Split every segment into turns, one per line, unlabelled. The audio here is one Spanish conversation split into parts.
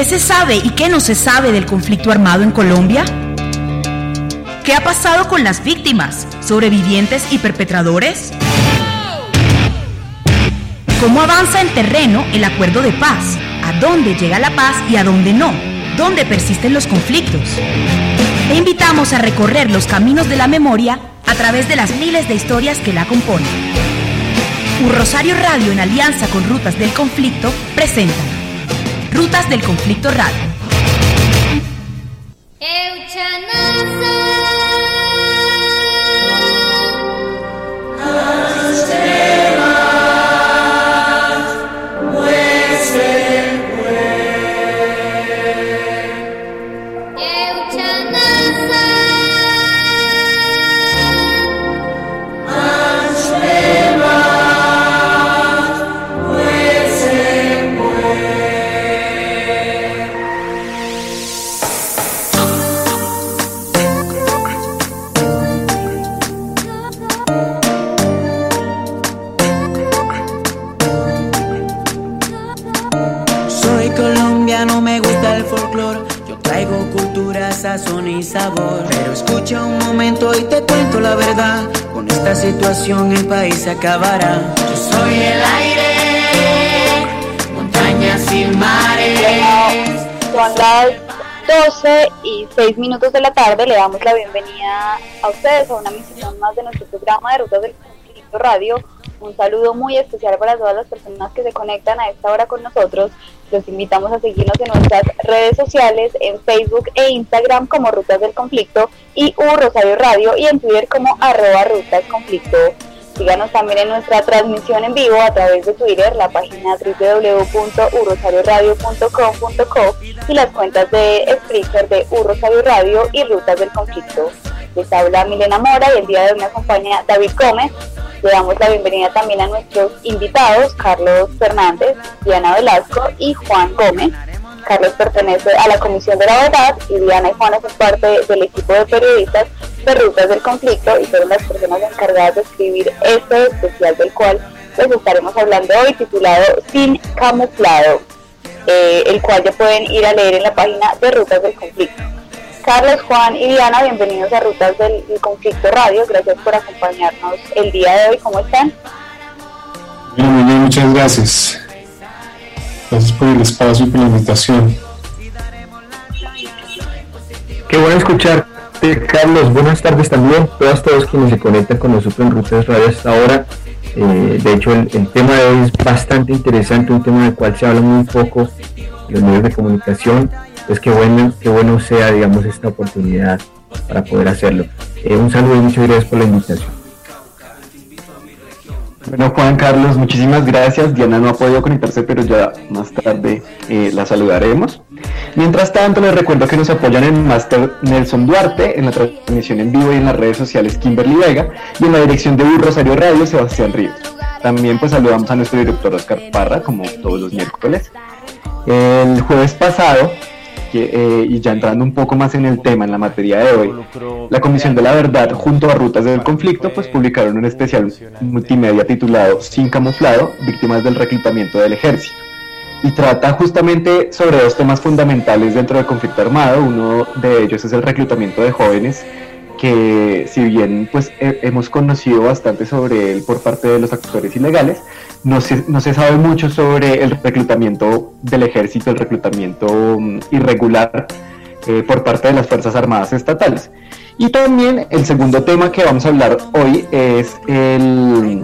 ¿Qué se sabe y qué no se sabe del conflicto armado en Colombia? ¿Qué ha pasado con las víctimas, sobrevivientes y perpetradores? ¿Cómo avanza en terreno el acuerdo de paz? ¿A dónde llega la paz y a dónde no? ¿Dónde persisten los conflictos? Te invitamos a recorrer los caminos de la memoria a través de las miles de historias que la componen. Un Rosario Radio en alianza con Rutas del Conflicto presentan Rutas del Conflicto Radio.
País se acabará. Yo soy el aire, montañas y mares.
Son las 12 y 6 minutos de la tarde. Le damos la bienvenida a ustedes a una misión más de nuestro programa de Rutas del Conflicto Radio. Un saludo muy especial para todas las personas que se conectan a esta hora con nosotros. Los invitamos a seguirnos en nuestras redes sociales, en Facebook e Instagram como Rutas del Conflicto y U Rosario Radio y en Twitter como arroba Rutas Conflicto. Síganos también en nuestra transmisión en vivo a través de Twitter, la página www.urosarioradio.com.co y las cuentas de Spreaker de U Rosario Radio y Rutas del Conflicto. Les habla Milena Mora y el día de hoy me acompaña David Gómez. Le damos la bienvenida también a nuestros invitados, Carlos Fernández, Diana Velasco y Juan Gómez. Carlos pertenece a la Comisión de la Verdad y Diana y Juan son parte del equipo de periodistas de Rutas del Conflicto y fueron las personas encargadas de escribir este especial del cual les estaremos hablando hoy titulado Sin Camuflado, eh, el cual ya pueden ir a leer en la página de Rutas del Conflicto. Carlos, Juan y Diana, bienvenidos a Rutas del, Conflicto Radio. Gracias por acompañarnos el día de hoy. ¿Cómo están?
Bien, muchas gracias. Gracias por el espacio y por la invitación.
Qué bueno escucharte, Carlos. Buenas tardes también. Todas, todos quienes se conectan con nosotros en Rutas Radio hasta ahora. Eh, de hecho, el, tema de hoy es bastante interesante, un tema del cual se habla muy poco en los medios de comunicación. Pues qué bueno, qué bueno sea, digamos, esta oportunidad para poder hacerlo. Eh, un saludo y muchas gracias por la invitación.
Bueno, Juan Carlos, muchísimas gracias. Diana no ha podido conectarse, pero ya más tarde eh, la saludaremos. Mientras tanto, les recuerdo que nos apoyan en Master Nelson Duarte, en la transmisión en vivo y en las redes sociales Kimberly Vega, y en la dirección de Un Rosario Radio Sebastián Ríos. También pues saludamos a nuestro director Oscar Parra, como todos los miércoles. El jueves pasado, eh, y ya entrando un poco más en el tema, en la materia de hoy, la Comisión de la Verdad junto a Rutas del Conflicto pues publicaron un especial multimedia titulado Sin Camuflado, Víctimas del Reclutamiento del Ejército. Y trata justamente sobre dos temas fundamentales dentro del conflicto armado. Uno de ellos es el reclutamiento de jóvenes que si bien pues hemos conocido bastante sobre él por parte de los actores ilegales, no se, no se sabe mucho sobre el reclutamiento del ejército, el reclutamiento mm, irregular eh, por parte de las Fuerzas Armadas Estatales. Y también el segundo tema que vamos a hablar hoy es el,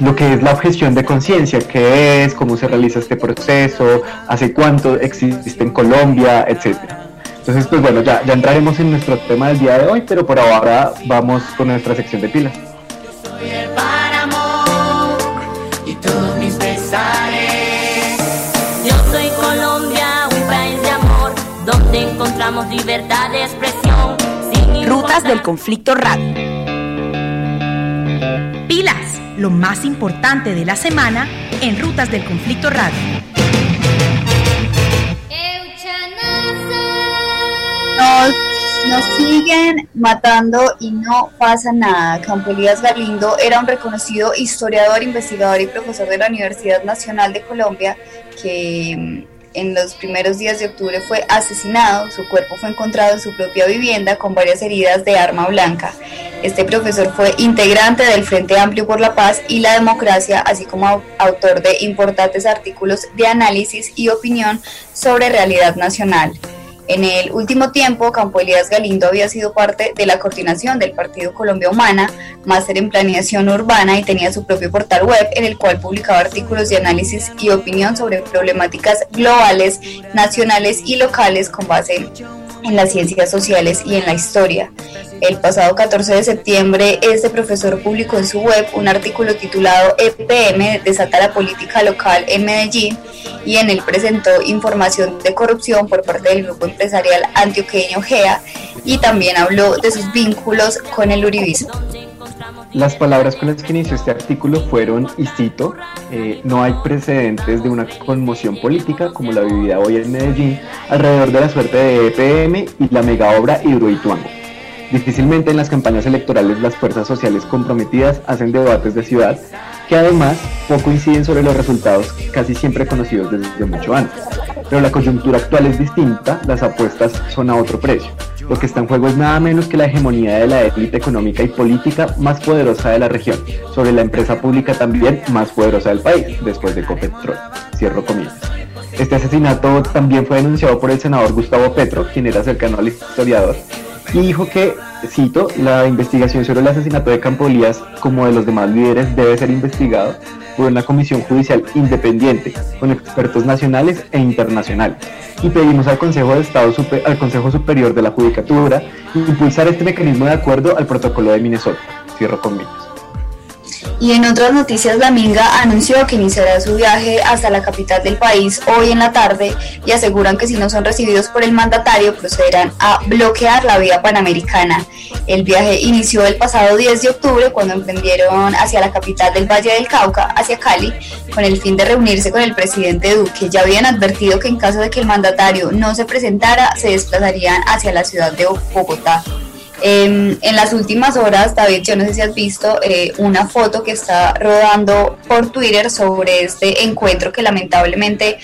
lo que es la objeción de conciencia, qué es, cómo se realiza este proceso, hace cuánto existe en Colombia, etcétera. Entonces, pues bueno, ya, ya entraremos en nuestro tema del día de hoy, pero por ahora vamos con nuestra sección de pilas.
Yo soy Colombia, un país de amor, donde encontramos libertad de expresión.
Rutas del conflicto radio. Pilas, lo más importante de la semana en Rutas del conflicto radio.
Nos, siguen matando y no pasa nada. Campo Elías Galindo era un reconocido historiador, investigador y profesor de la Universidad Nacional de Colombia que mm, en los primeros días de octubre fue asesinado. Su cuerpo fue encontrado en su propia vivienda con varias heridas de arma blanca. Este profesor fue integrante del Frente Amplio por la Paz y la Democracia, así como autor de importantes artículos de análisis y opinión sobre realidad nacional. En el último tiempo, Campo Elías Galindo había sido parte de la coordinación del Partido Colombia Humana, máster en planeación urbana y tenía su propio portal web en el cual publicaba artículos de análisis y opinión sobre problemáticas globales, nacionales y locales con base en las ciencias sociales y en la historia. El pasado 14 de septiembre, este profesor publicó en su web un artículo titulado EPM desata la política local en Medellín y en él presentó información de corrupción por parte del grupo empresarial antioqueño GEA y también habló de sus vínculos con el uribismo.
Las palabras con las que inició este artículo fueron, y cito, eh, no hay precedentes de una conmoción política como la vivida hoy en Medellín alrededor de la suerte de EPM y la mega obra Hidroituango. Difícilmente en las campañas electorales las fuerzas sociales comprometidas hacen debates de ciudad que además poco inciden sobre los resultados casi siempre conocidos desde mucho antes. Pero la coyuntura actual es distinta, las apuestas son a otro precio. Lo que está en juego es nada menos que la hegemonía de la élite económica y política más poderosa de la región, sobre la empresa pública también más poderosa del país, después de Copetrol. Cierro comillas. Este asesinato también fue denunciado por el senador Gustavo Petro, quien era cercano al historiador, y dijo que, cito, la investigación sobre el asesinato de Campo Elías, como de los demás líderes, debe ser investigado por una comisión judicial independiente, con expertos nacionales e internacionales. Y pedimos al Consejo de Estado, al Consejo Superior de la Judicatura, impulsar este mecanismo de acuerdo al protocolo de Minnesota. Cierro conmigo.
Y en otras noticias, la Minga anunció que iniciará su viaje hasta la capital del país hoy en la tarde y aseguran que si no son recibidos por el mandatario procederán a bloquear la vía panamericana. El viaje inició el pasado 10 de octubre cuando emprendieron hacia la capital del Valle del Cauca, hacia Cali, con el fin de reunirse con el presidente Duque. Ya habían advertido que en caso de que el mandatario no se presentara, se desplazarían hacia la ciudad de Bogotá. Em, en las últimas horas, David, yo no sé si has visto eh, una foto que está rodando por Twitter sobre este encuentro que lamentablemente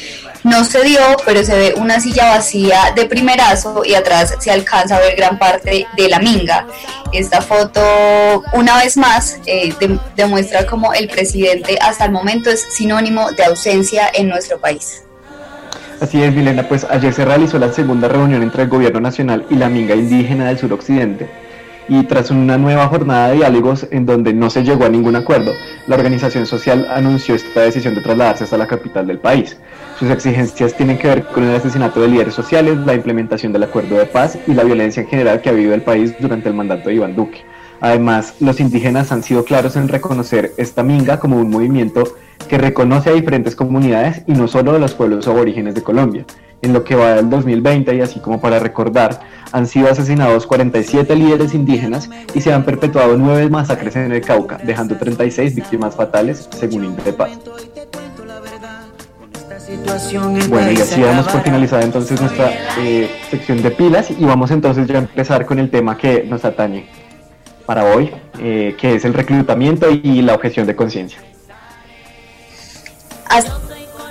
no se dio, pero se ve una silla vacía de primerazo y atrás se alcanza a ver gran parte de la minga. Esta foto, una vez más, eh, demuestra como el presidente hasta el momento es sinónimo de ausencia en nuestro país.
Así es, Milena, pues ayer se realizó la segunda reunión entre el gobierno nacional y la minga indígena del suroccidente. Y tras una nueva jornada de diálogos en donde no se llegó a ningún acuerdo, la organización social anunció esta decisión de trasladarse hasta la capital del país. Sus exigencias tienen que ver con el asesinato de líderes sociales, la implementación del acuerdo de paz y la violencia en general que ha vivido el país durante el mandato de Iván Duque. Además, los indígenas han sido claros en reconocer esta minga como un movimiento que reconoce a diferentes comunidades y no solo de los pueblos aborígenes de Colombia. En lo que va del 2020 y así como para recordar, han sido asesinados 47 líderes indígenas y se han perpetuado nueve masacres en el Cauca, dejando 36 víctimas fatales, según Indepaz. Bueno, y así damos por finalizada entonces nuestra eh, sección de pilas y vamos entonces ya a empezar con el tema que nos atañe para hoy, eh, que es el reclutamiento y la objeción de conciencia.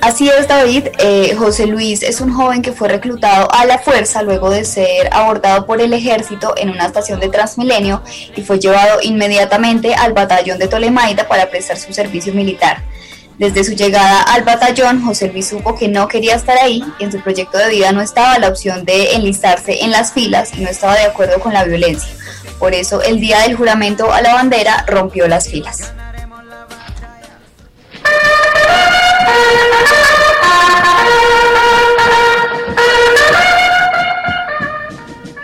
Así es, David. Eh, José Luis es un joven que fue reclutado a la fuerza luego de ser abordado por el ejército en una estación de Transmilenio y fue llevado inmediatamente al batallón de Tolemaida para prestar su servicio militar. Desde su llegada al batallón, José Luis supo que no quería estar ahí y en su proyecto de vida no estaba la opción de enlistarse en las filas y no estaba de acuerdo con la violencia. Por eso, el día del juramento a la bandera rompió las filas.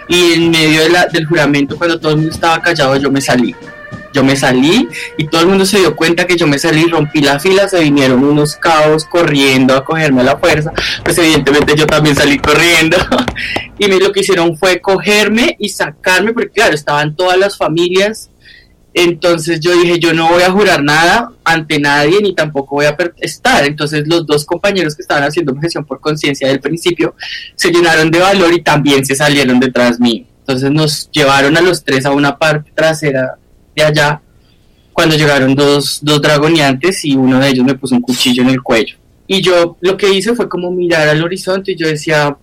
y en medio del juramento, cuando todo el mundo estaba callado, yo me salí. Yo me salí y todo el mundo se dio cuenta que yo me salí, rompí la fila, se vinieron unos cabos corriendo a cogerme a la fuerza, pues evidentemente yo también salí corriendo y lo que hicieron fue cogerme y sacarme, porque claro, estaban todas las familias entonces yo dije, yo no voy a jurar nada ante nadie ni tampoco voy a estar. Entonces los dos compañeros que estaban haciendo objeción por conciencia del principio se llenaron de valor y también se salieron detrás mío. Entonces nos llevaron a los tres a una parte trasera de allá cuando llegaron dos, dos dragoneantes y uno de ellos me puso un cuchillo en el cuello. Y yo lo que hice fue como mirar al horizonte y yo decía,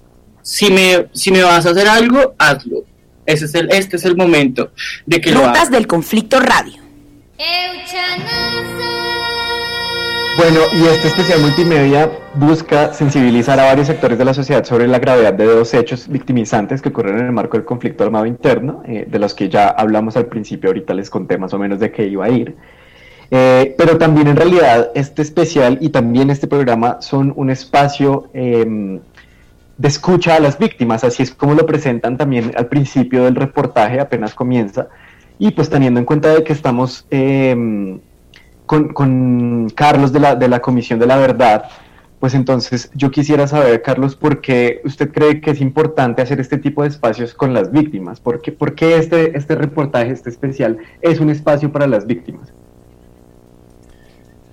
si me, si me vas a hacer algo, hazlo ese es el, este es el momento de que
Rutas del Conflicto Radio.
Bueno, y este especial multimedia busca sensibilizar a varios sectores de la sociedad sobre la gravedad de dos hechos victimizantes que ocurren en el marco del conflicto armado interno, eh, de los que ya hablamos al principio, ahorita les conté más o menos de qué iba a ir. Eh, pero también en realidad este especial y también este programa son un espacio em, de escucha a las víctimas, así es como lo presentan también al principio del reportaje, apenas comienza, y pues teniendo en cuenta de que estamos em, con, Carlos de la, de la Comisión de la Verdad, pues entonces yo quisiera saber, Carlos, ¿por qué usted cree que es importante hacer este tipo de espacios con las víctimas? ¿Por qué, por qué este, este reportaje, este especial, es un espacio para las víctimas?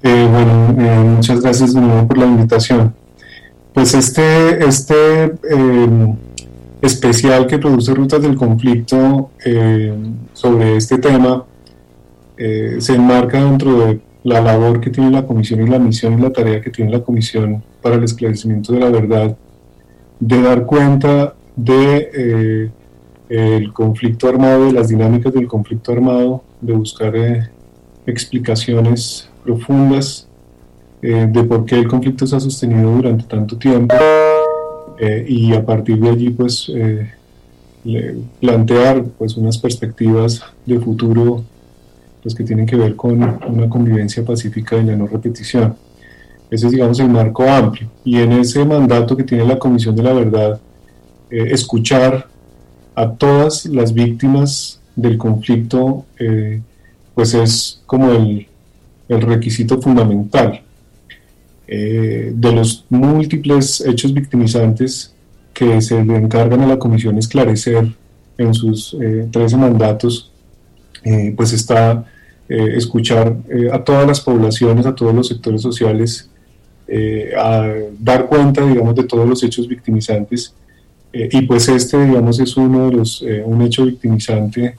Eh, bueno, eh, muchas gracias de nuevo por la invitación. Pues este, este em, especial que produce Rutas del Conflicto em, sobre este tema eh, se enmarca dentro de la labor que tiene la Comisión y la misión y la tarea que tiene la Comisión para el esclarecimiento de la verdad, de dar cuenta de eh, el conflicto armado, de las dinámicas del conflicto armado, de buscar eh, explicaciones profundas eh, de por qué el conflicto se ha sostenido durante tanto tiempo eh, y a partir de allí pues eh, plantear pues unas perspectivas de futuro pues, que tienen que ver con una convivencia pacífica y la no repetición. Ese es digamos el marco amplio y en ese mandato que tiene la Comisión de la Verdad escuchar a todas las víctimas del conflicto pues es como el, el requisito fundamental eh, de los múltiples hechos victimizantes que se le encargan a la comisión esclarecer en sus 13 eh, mandatos, eh, pues está escuchar a todas las poblaciones, a todos los sectores sociales, a dar cuenta, digamos, de todos los hechos victimizantes. y pues este, digamos, es uno de los, un hecho victimizante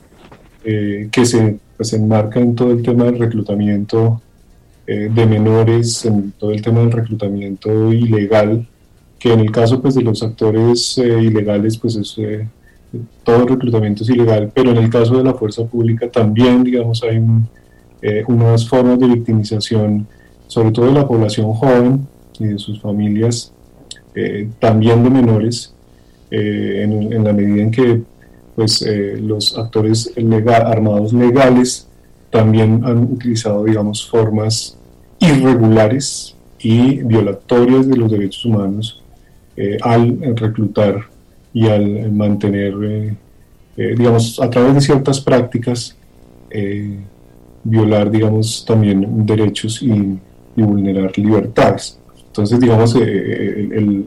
que se pues, enmarca en todo el tema del reclutamiento eh, de menores, en todo el tema del reclutamiento ilegal, que en el caso pues, de los actores eh, ilegales, pues es, eh, todo reclutamiento es ilegal, pero en el caso de la fuerza pública también, digamos, hay unas formas de victimización, sobre todo de la población joven y de sus familias, también de menores, en, en, la medida en que pues, los actores legal, armados legales también han utilizado, digamos, formas irregulares y violatorias de los derechos humanos eh, al reclutar y al mantener, eh, eh, digamos, a través de ciertas prácticas, violar, digamos, también derechos y, vulnerar libertades. Entonces, digamos,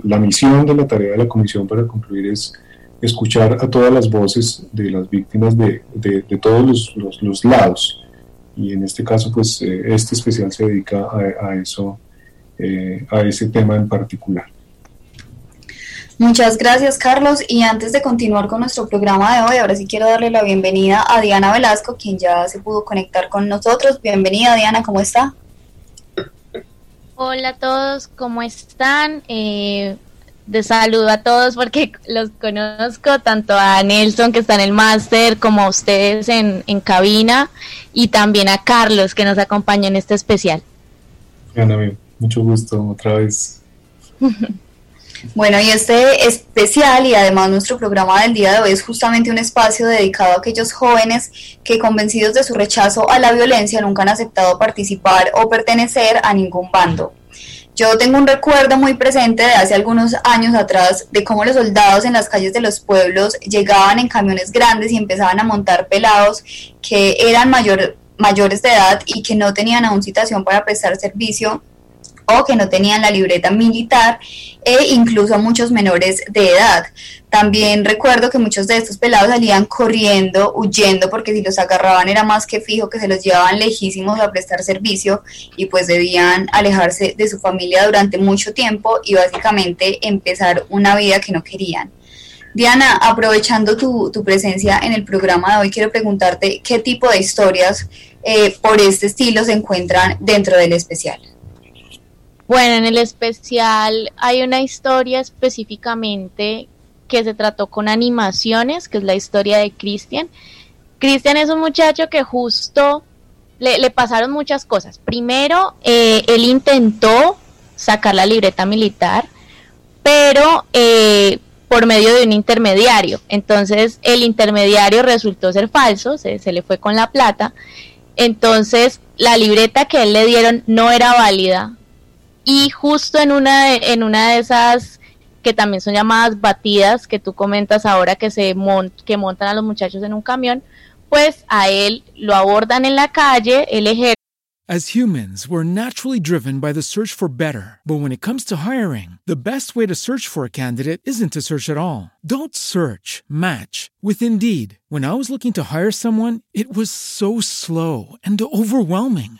la misión de la tarea de la Comisión para concluir es escuchar a todas las voces de las víctimas de, de, todos los, los lados y en este caso pues eh, este especial se dedica a, eso, eh, a ese tema en particular.
Muchas gracias Carlos y antes de continuar con nuestro programa de hoy, ahora sí quiero darle la bienvenida a Diana Velasco, quien ya se pudo conectar con nosotros. Bienvenida Diana, ¿cómo está?
Hola a todos, ¿cómo están? Eh, de saludo a todos porque los conozco, tanto a Nelson que está en el máster, como a ustedes en, en, cabina, y también a Carlos que nos acompaña en este especial.
Bien, mucho gusto otra vez.
Bueno, y este especial y además nuestro programa del día de hoy es justamente un espacio dedicado a aquellos jóvenes que convencidos de su rechazo a la violencia nunca han aceptado participar o pertenecer a ningún bando. Yo tengo un recuerdo muy presente de hace algunos años atrás de cómo los soldados en las calles de los pueblos llegaban en camiones grandes y empezaban a montar pelados que eran mayor, mayores de edad y que no tenían aún citación para prestar servicio o que no tenían la libreta militar e incluso muchos menores de edad. También recuerdo que muchos de estos pelados salían corriendo, huyendo, porque si los agarraban era más que fijo que se los llevaban lejísimos a prestar servicio y pues debían alejarse de su familia durante mucho tiempo y básicamente empezar una vida que no querían. Diana, aprovechando tu, presencia en el programa de hoy, quiero preguntarte qué tipo de historias eh, por este estilo se encuentran dentro del especial.
Bueno, en el especial hay una historia específicamente que se trató con animaciones, que es la historia de Cristian. Cristian es un muchacho que justo le, pasaron muchas cosas. Primero, eh, él intentó sacar la libreta militar, pero eh, por medio de un intermediario. Entonces, el intermediario resultó ser falso, se, se le fue con la plata. Entonces, la libreta que él le dieron no era válida y justo en una de, una de esas que también son llamadas batidas que tú comentas ahora que se que montan a los muchachos en un camión, pues a él lo abordan en la calle, el ejército
As humans, we're naturally driven by the search for better. But when it comes to hiring, the best way to search for a candidate isn't to search at all. Don't search, match with Indeed. When I was looking to hire someone, it was so slow and overwhelming.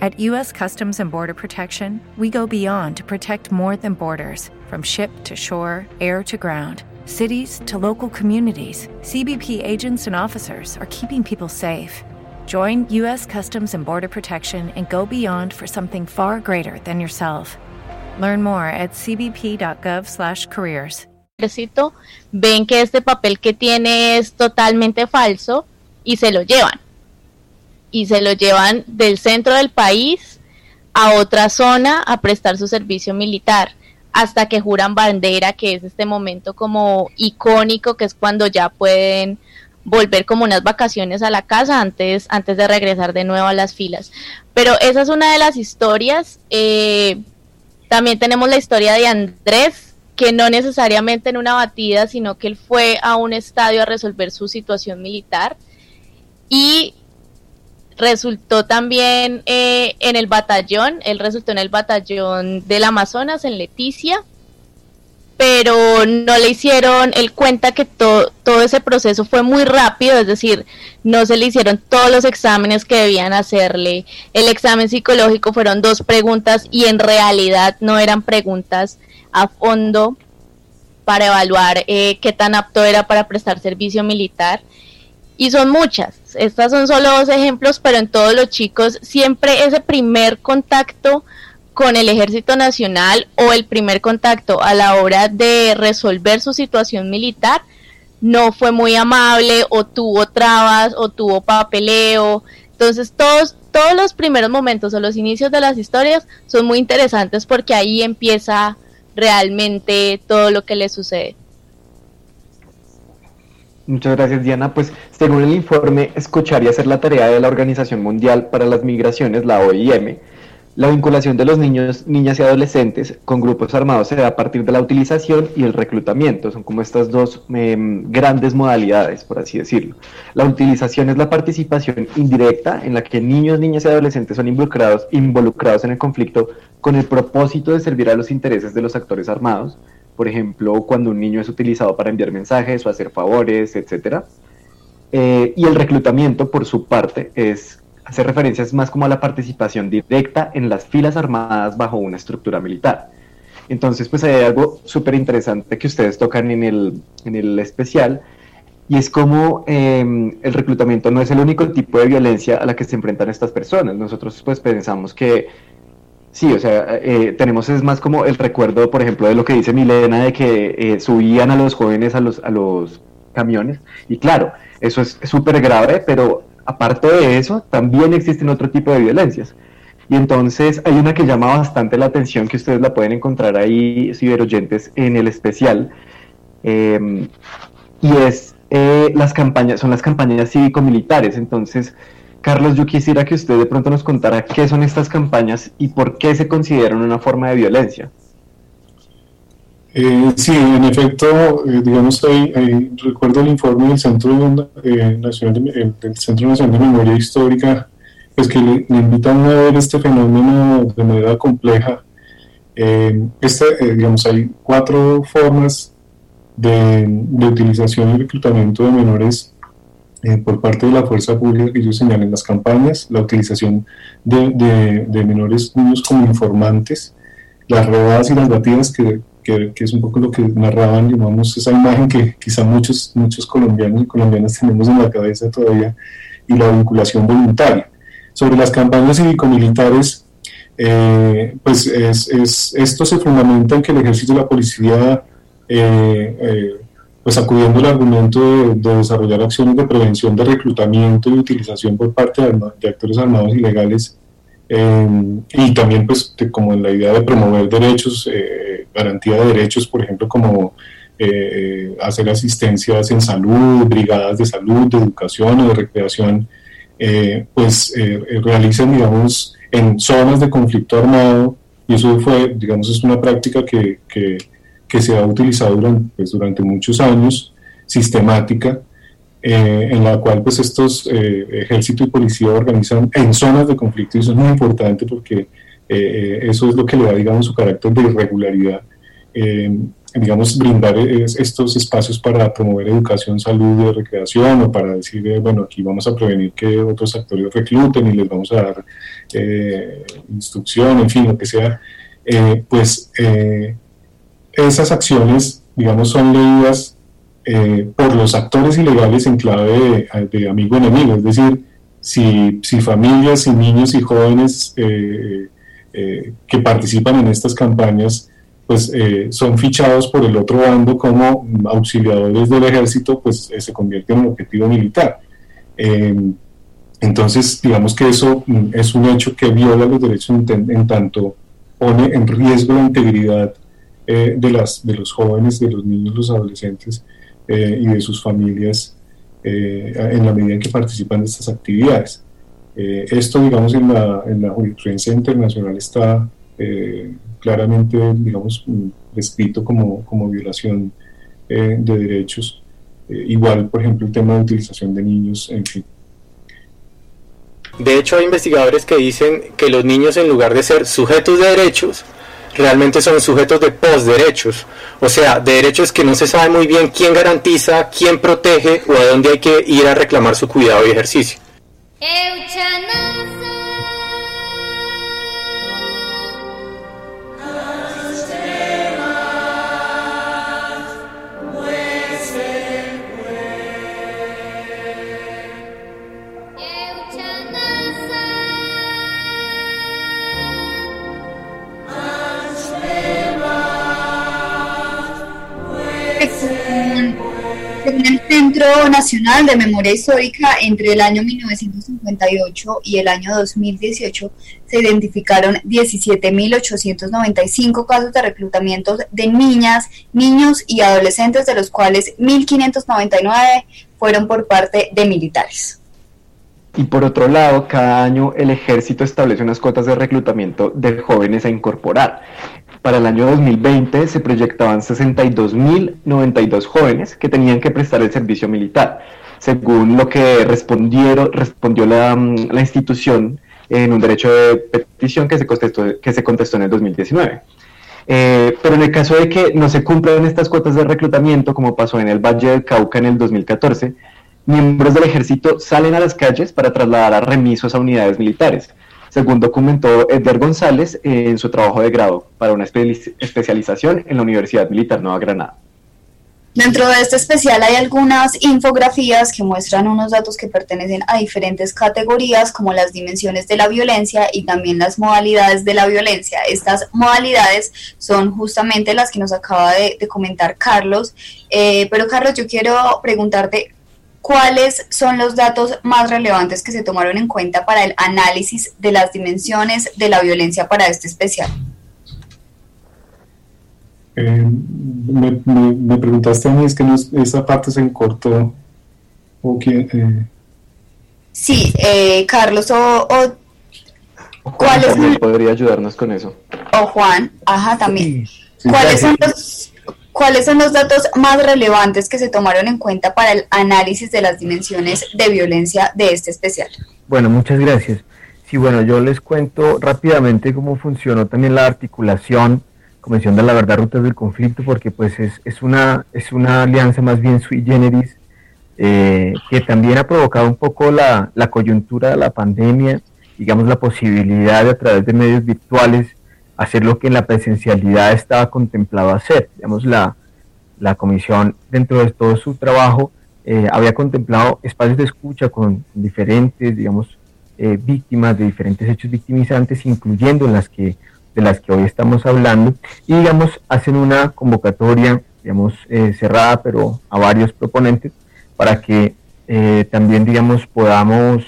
At U.S. Customs and Border Protection, we go beyond to protect more than borders from ship to shore, air to ground, cities to local communities. CBP agents and officers are keeping people safe. Join U.S. Customs and Border Protection and go beyond for something far greater than yourself. Learn more at cbp.gov/careers.
Ven que este papel que tiene es totalmente falso y se lo llevan. Y se lo llevan del centro del país a otra zona a prestar su servicio militar hasta que juran bandera, que es este momento como icónico, que es cuando ya pueden volver como unas vacaciones a la casa antes, antes de regresar de nuevo a las filas. Pero esa es una de las historias. Eh, también tenemos la historia de Andrés, que no necesariamente en una batida, sino que él fue a un estadio a resolver su situación militar. Y resultó también eh, en el batallón, él resultó en el batallón del Amazonas, en Leticia, pero no le hicieron, él cuenta que todo ese proceso fue muy rápido, es decir, no se le hicieron todos los exámenes que debían hacerle, el examen psicológico fueron dos preguntas y en realidad no eran preguntas a fondo para evaluar eh, qué tan apto era para prestar servicio militar y son muchas. Estas son solo dos ejemplos, pero en todos los chicos siempre ese primer contacto con el Ejército Nacional o el primer contacto a la hora de resolver su situación militar no fue muy amable o tuvo trabas o tuvo papeleo. Entonces todos todos los primeros momentos o los inicios de las historias son muy interesantes porque ahí empieza realmente todo lo que le sucede.
Muchas gracias, Diana. Pues según el informe Escuchar y hacer la tarea de la Organización Mundial para las Migraciones, la OIM, la vinculación de los niños, niñas y adolescentes con grupos armados se da a partir de la utilización y el reclutamiento. Son como estas dos em, grandes modalidades, por así decirlo. La utilización es la participación indirecta en la que niños, niñas y adolescentes son involucrados, involucrados en el conflicto con el propósito de servir a los intereses de los actores armados. Por ejemplo, cuando un niño es utilizado para enviar mensajes o hacer favores, etc. Eh, y el reclutamiento, por su parte, es hace referencias más como a la participación directa en las filas armadas bajo una estructura militar. Entonces, pues hay algo súper interesante que ustedes tocan en el, en el especial, y es como em, el reclutamiento no es el único tipo de violencia a la que se enfrentan estas personas. Nosotros pues pensamos que sí, o sea, eh, tenemos es más como el recuerdo, por ejemplo, de lo que dice Milena, de que eh, subían a los jóvenes a los, a los camiones, y claro, eso es súper grave, pero aparte de eso, también existen otro tipo de violencias. Y entonces hay una que llama bastante la atención, que ustedes la pueden encontrar ahí, ciberoyentes, en el especial, em, y es eh, las campañas, son las campañas cívico-militares. Entonces, Carlos, yo quisiera que usted de pronto nos contara qué son estas campañas y por qué se consideran una forma de violencia.
Eh, sí, en efecto, eh, digamos, ahí, recuerdo el informe del Centro, eh, Nacional de, del Centro Nacional de Memoria Histórica, pues que le, invitan a ver este fenómeno de manera compleja. Este, digamos, hay cuatro formas de, utilización y reclutamiento de menores por parte de la fuerza pública que ellos señalan en las campañas, la utilización de, de, de menores niños como informantes, las robadas y las batidas que que, es un poco lo que narraban, digamos, esa imagen que quizá muchos, muchos colombianos y colombianas tenemos en la cabeza todavía, y la vinculación voluntaria. Sobre las campañas cívico-militares, eh, pues es, esto se fundamenta en que el ejército y la policía, eh, eh, pues acudiendo al argumento de, desarrollar acciones de prevención de reclutamiento y utilización por parte de, de actores armados ilegales, y también pues como en la idea de promover derechos, eh, garantía de derechos, por ejemplo, como eh, hacer asistencias en salud, brigadas de salud, de educación o de recreación, eh, pues realicen, digamos, en zonas de conflicto armado, y eso fue, digamos, es una práctica que, que, que se ha utilizado durante, pues, durante muchos años, sistemática, eh, en la cual pues estos eh, ejército y policía organizan en zonas de conflicto y eso es muy importante porque eh, eso es lo que le da digamos su carácter de irregularidad digamos brindar estos espacios para promover educación, salud y recreación o para decir bueno aquí vamos a prevenir que otros actores recluten y les vamos a dar instrucción, en fin, lo que sea pues esas acciones digamos son leídas eh, por los actores ilegales en clave de, amigo-enemigo, es decir, si, si, familias y niños y jóvenes eh, eh, que participan en estas campañas pues son fichados por el otro bando como auxiliadores del ejército, pues se convierten en objetivo militar. entonces, digamos que eso mm, es un hecho que viola los derechos en, tanto pone en riesgo la integridad de, las, de los jóvenes, de los niños, los adolescentes, eh, y de sus familias eh, en la medida en que participan de estas actividades. Eh, esto, digamos, en la, en la jurisprudencia internacional está claramente, digamos, descrito como, como violación de derechos. igual, por ejemplo, el tema de utilización de niños, en fin.
De hecho, hay investigadores que dicen que los niños, en lugar de ser sujetos de derechos, realmente son sujetos de posderechos, o sea, de derechos que no se sabe muy bien quién garantiza, quién protege o a dónde hay que ir a reclamar su cuidado y ejercicio.
Según el Centro Nacional de Memoria Histórica, entre el año 1958 y el año 2018 se identificaron 17.895 casos de reclutamiento de niñas, niños y adolescentes, de los cuales 1.599 fueron por parte de militares.
Y por otro lado, cada año el ejército establece unas cuotas de reclutamiento de jóvenes a incorporar. Para el año 2020 se proyectaban 62.092 jóvenes que tenían que prestar el servicio militar, según lo que respondió la, mm, la institución en un derecho de petición que se contestó, que se contestó en el 2019. Eh, pero en el caso de que no se cumplan estas cuotas de reclutamiento, como pasó en el Valle del Cauca en el 2014, miembros del ejército salen a las calles para trasladar a remisos a unidades militares según documentó Edgar González en su trabajo de grado para una especialización en la Universidad Militar Nueva Granada.
Dentro de este especial hay algunas infografías que muestran unos datos que pertenecen a diferentes categorías como las dimensiones de la violencia y también las modalidades de la violencia. Estas modalidades son justamente las que nos acaba de, comentar Carlos. Eh, pero Carlos, yo quiero preguntarte ¿cuáles son los datos más relevantes que se tomaron en cuenta para el análisis de las dimensiones de la violencia para este especial?
Eh, me, preguntaste a mí, es que esa parte se encortó. ¿O eh?
Sí, eh, Carlos o,
¿cuáles podría ayudarnos con eso.
O Juan, ajá, también. ¿Cuáles son los ¿Cuáles son los datos más relevantes que se tomaron en cuenta para el análisis de las dimensiones de violencia de este especial?
Bueno, muchas gracias. Sí, bueno, yo les cuento rápidamente cómo funcionó también la articulación, Convención de la Verdad, Rutas del Conflicto, porque pues es, es, una, es una alianza más bien sui generis, eh, que también ha provocado un poco la, la coyuntura de la pandemia, digamos la posibilidad de a través de medios virtuales hacer lo que en la presencialidad estaba contemplado hacer. Digamos, la, la comisión, dentro de todo su trabajo, eh, había contemplado espacios de escucha con diferentes, digamos, eh, víctimas de diferentes hechos victimizantes, incluyendo las que de las que hoy estamos hablando, y digamos, hacen una convocatoria, digamos, eh, cerrada, pero a varios proponentes, para que también, digamos, podamos,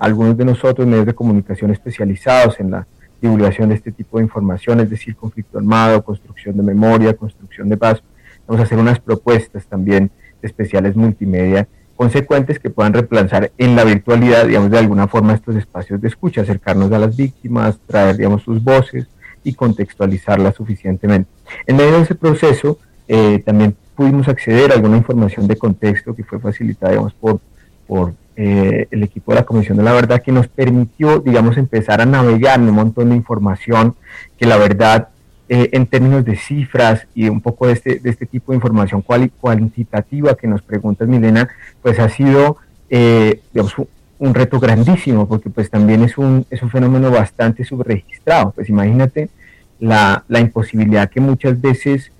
algunos de nosotros, medios de comunicación especializados en la divulgación de este tipo de información, es decir, conflicto armado, construcción de memoria, construcción de paz. Vamos a hacer unas propuestas también especiales multimedia consecuentes que puedan reemplazar en la virtualidad, digamos, de alguna forma estos espacios de escucha, acercarnos a las víctimas, traer, digamos, sus voces y contextualizarlas suficientemente. En medio de ese proceso, eh, también pudimos acceder a alguna información de contexto que fue facilitada, digamos, por, por eh, el equipo de la Comisión de la Verdad que nos permitió, digamos, empezar a navegar un montón de información que la verdad, eh, en términos de cifras y un poco de este, de este tipo de información cuantitativa que nos preguntas, Milena, pues ha sido, eh, digamos, un reto grandísimo, porque pues también es un, es un fenómeno bastante subregistrado. Pues imagínate la, la imposibilidad que muchas veces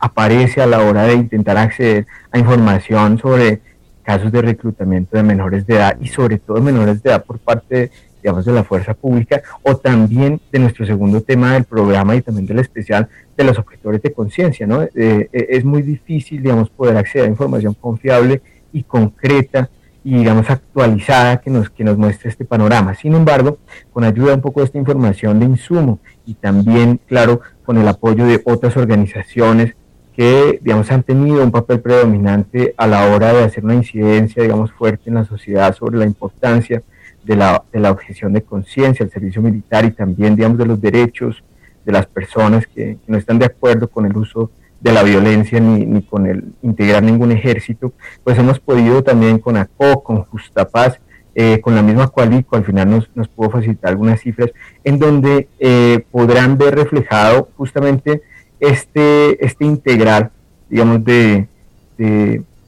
aparece a la hora de intentar acceder a información sobre casos de reclutamiento de menores de edad y sobre todo menores de edad por parte, digamos, de la fuerza pública o también de nuestro segundo tema del programa y también del especial de los objetores de conciencia, ¿no? Eh, eh, es muy difícil, digamos, poder acceder a información confiable y concreta y digamos actualizada que nos, que nos muestre este panorama. Sin embargo, con ayuda un poco de esta información de insumo y también, claro, con el apoyo de otras organizaciones que, digamos, han tenido un papel predominante a la hora de hacer una incidencia, digamos, fuerte en la sociedad sobre la importancia de la, de la objeción de conciencia, el servicio militar y también, digamos, de los derechos de las personas que, no están de acuerdo con el uso de la violencia ni, ni, con el integrar ningún ejército, pues hemos podido también con ACO, con Justa Paz, eh, con la misma Cualico, al final nos, nos pudo facilitar algunas cifras en donde eh, podrán ver reflejado justamente este, este integral, digamos, de,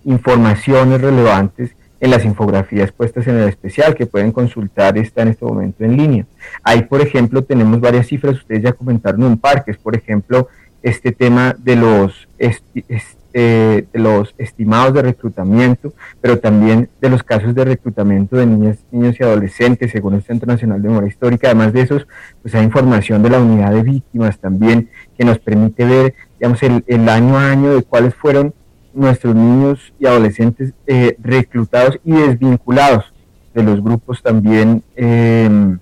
informaciones relevantes en las infografías puestas en el especial que pueden consultar está en este momento en línea. Ahí, por ejemplo, tenemos varias cifras, ustedes ya comentaron un par, que es, por ejemplo, este tema de los, eh, de los estimados de reclutamiento, pero también de los casos de reclutamiento de niñas, niños y adolescentes, según el Centro Nacional de Memoria Histórica. Además de esos, pues hay información de la unidad de víctimas también, que nos permite ver, digamos, el, el año a año de cuáles fueron nuestros niños y adolescentes eh, reclutados y desvinculados de los grupos también, em,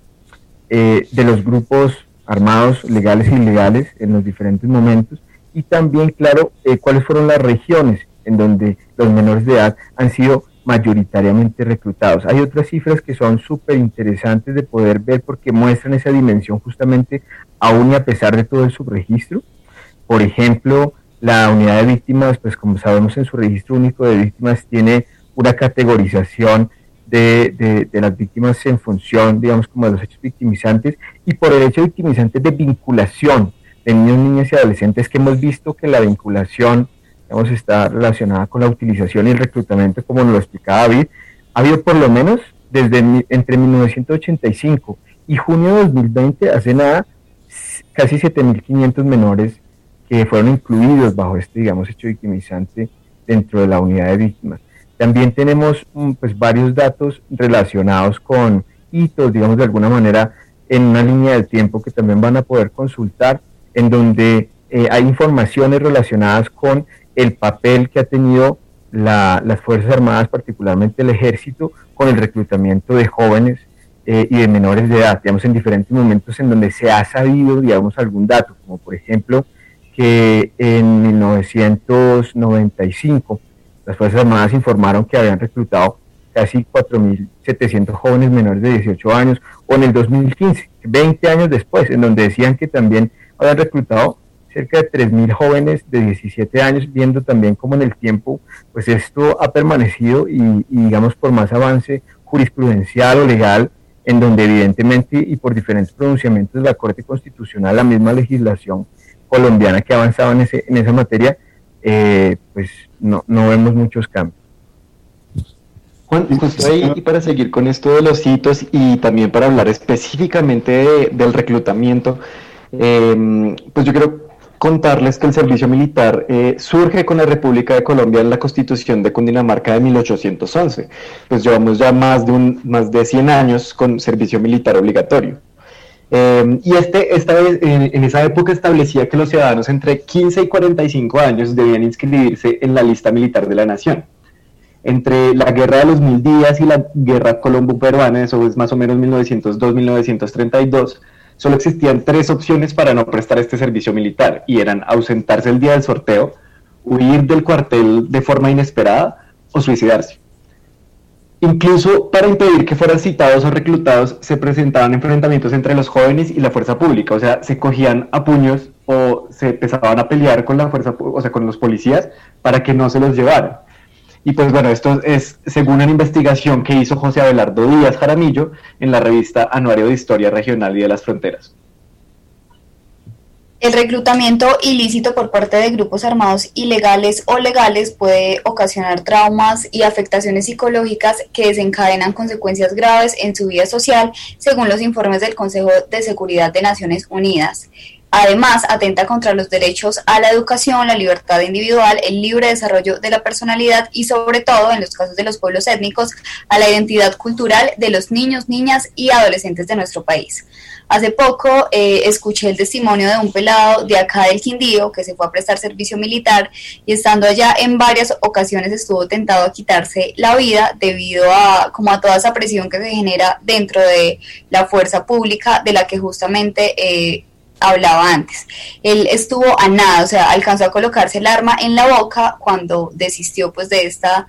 eh, de los grupos armados legales e ilegales en los diferentes momentos y también, claro, eh, cuáles fueron las regiones en donde los menores de edad han sido mayoritariamente reclutados. Hay otras cifras que son súper interesantes de poder ver porque muestran esa dimensión justamente aún y a pesar de todo el subregistro. Por ejemplo, la unidad de víctimas, pues como sabemos en su registro único de víctimas tiene una categorización de, de, las víctimas en función, digamos, como de los hechos victimizantes y por el hecho victimizante de vinculación de niños, niñas y adolescentes que hemos visto que la vinculación, digamos, está relacionada con la utilización y el reclutamiento, como nos lo explicaba David, ha habido por lo menos desde entre 1985 y junio de 2020, hace nada, casi 7.500 menores que fueron incluidos bajo este, digamos, hecho victimizante dentro de la unidad de víctimas. También tenemos mm, pues, varios datos relacionados con hitos, digamos, de alguna manera, en una línea del tiempo que también van a poder consultar, en donde eh, hay informaciones relacionadas con el papel que ha tenido las Fuerzas Armadas, particularmente el Ejército, con el reclutamiento de jóvenes eh, y de menores de edad, digamos, en diferentes momentos en donde se ha sabido, digamos, algún dato, como por ejemplo que en 1995 las Fuerzas Armadas informaron que habían reclutado casi 4.700 jóvenes menores de 18 años, o en el 2015, 20 años después, en donde decían que también habían reclutado cerca de 3.000 jóvenes de 17 años, viendo también cómo en el tiempo, pues esto ha permanecido y, digamos por más avance jurisprudencial o legal, en donde evidentemente y por diferentes pronunciamientos de la Corte Constitucional, la misma legislación colombiana que ha avanzado en, ese, en esa materia, eh, pues no, no vemos muchos cambios.
Juan, justo ahí, y para seguir con esto de los hitos y también para hablar específicamente del reclutamiento, em, pues yo quiero contarles que el servicio militar eh, surge con la República de Colombia en la Constitución de Cundinamarca de 1811. Pues llevamos ya más de, un, más de 100 años con servicio militar obligatorio. Em, y este, esta vez, en, esa época establecía que los ciudadanos entre 15 y 45 años debían inscribirse en la lista militar de la nación. Entre la guerra de los mil días y la guerra colombo-peruana, eso es más o menos 1902-1932, solo existían tres opciones para no prestar este servicio militar, y eran ausentarse el día del sorteo, huir del cuartel de forma inesperada o suicidarse. Incluso para impedir que fueran citados o reclutados, se presentaban enfrentamientos entre los jóvenes y la fuerza pública, o sea, se cogían a puños o se empezaban a pelear con la fuerza, o sea, con los policías para que no se los llevaran. Y pues bueno, esto es según una investigación que hizo José Abelardo Díaz Jaramillo en la revista Anuario de Historia Regional y de las Fronteras.
El reclutamiento ilícito por parte de grupos armados ilegales o legales puede ocasionar traumas y afectaciones psicológicas que desencadenan consecuencias graves en su vida social, según los informes del Consejo de Seguridad de Naciones Unidas. Además, atenta contra los derechos a la educación, la libertad individual, el libre desarrollo de la personalidad y sobre todo, en los casos de los pueblos étnicos, a la identidad cultural de los niños, niñas y adolescentes de nuestro país. Hace poco eh, escuché el testimonio de un pelado de acá del Quindío que se fue a prestar servicio militar y estando allá en varias ocasiones estuvo tentado a quitarse la vida debido a como a toda esa presión que se genera dentro de la fuerza pública de la que justamente eh, hablaba antes. Él estuvo a nada, o sea, alcanzó a colocarse el arma en la boca cuando desistió pues de esta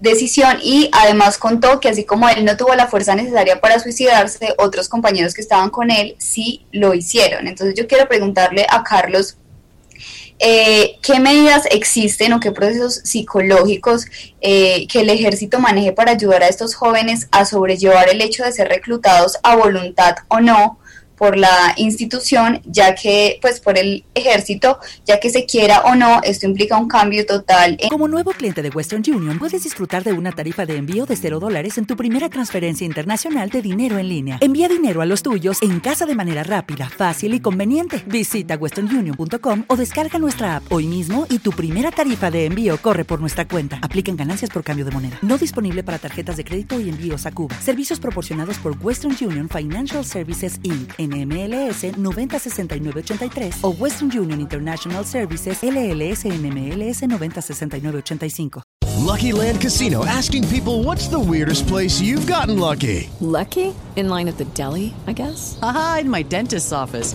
decisión y además contó que así como él no tuvo la fuerza necesaria para suicidarse, otros compañeros que estaban con él sí lo hicieron. Entonces yo quiero preguntarle a Carlos, eh, ¿qué medidas existen o qué procesos psicológicos eh, que el ejército maneje para ayudar a estos jóvenes a sobrellevar el hecho de ser reclutados a voluntad o no? Por la institución, ya que, pues por el ejército, ya que se quiera o no, esto implica un cambio total.
Como nuevo cliente de Western Union, puedes disfrutar de una tarifa de envío de 0 dólares en tu primera transferencia internacional de dinero en línea. Envía dinero a los tuyos en casa de manera rápida, fácil y conveniente. Visita westernunion.com o descarga nuestra app hoy mismo y tu primera tarifa de envío corre por nuestra cuenta. Aplican ganancias por cambio de moneda. No disponible para tarjetas de crédito y envíos a Cuba. Servicios proporcionados por Western Union Financial Services Inc NMLS 906983 o Western Union International Services LLS NMLS 906985.
Lucky Land Casino asking people what's the weirdest place you've gotten lucky?
Lucky? In line at the deli, I guess?
Aha, in my dentist's office.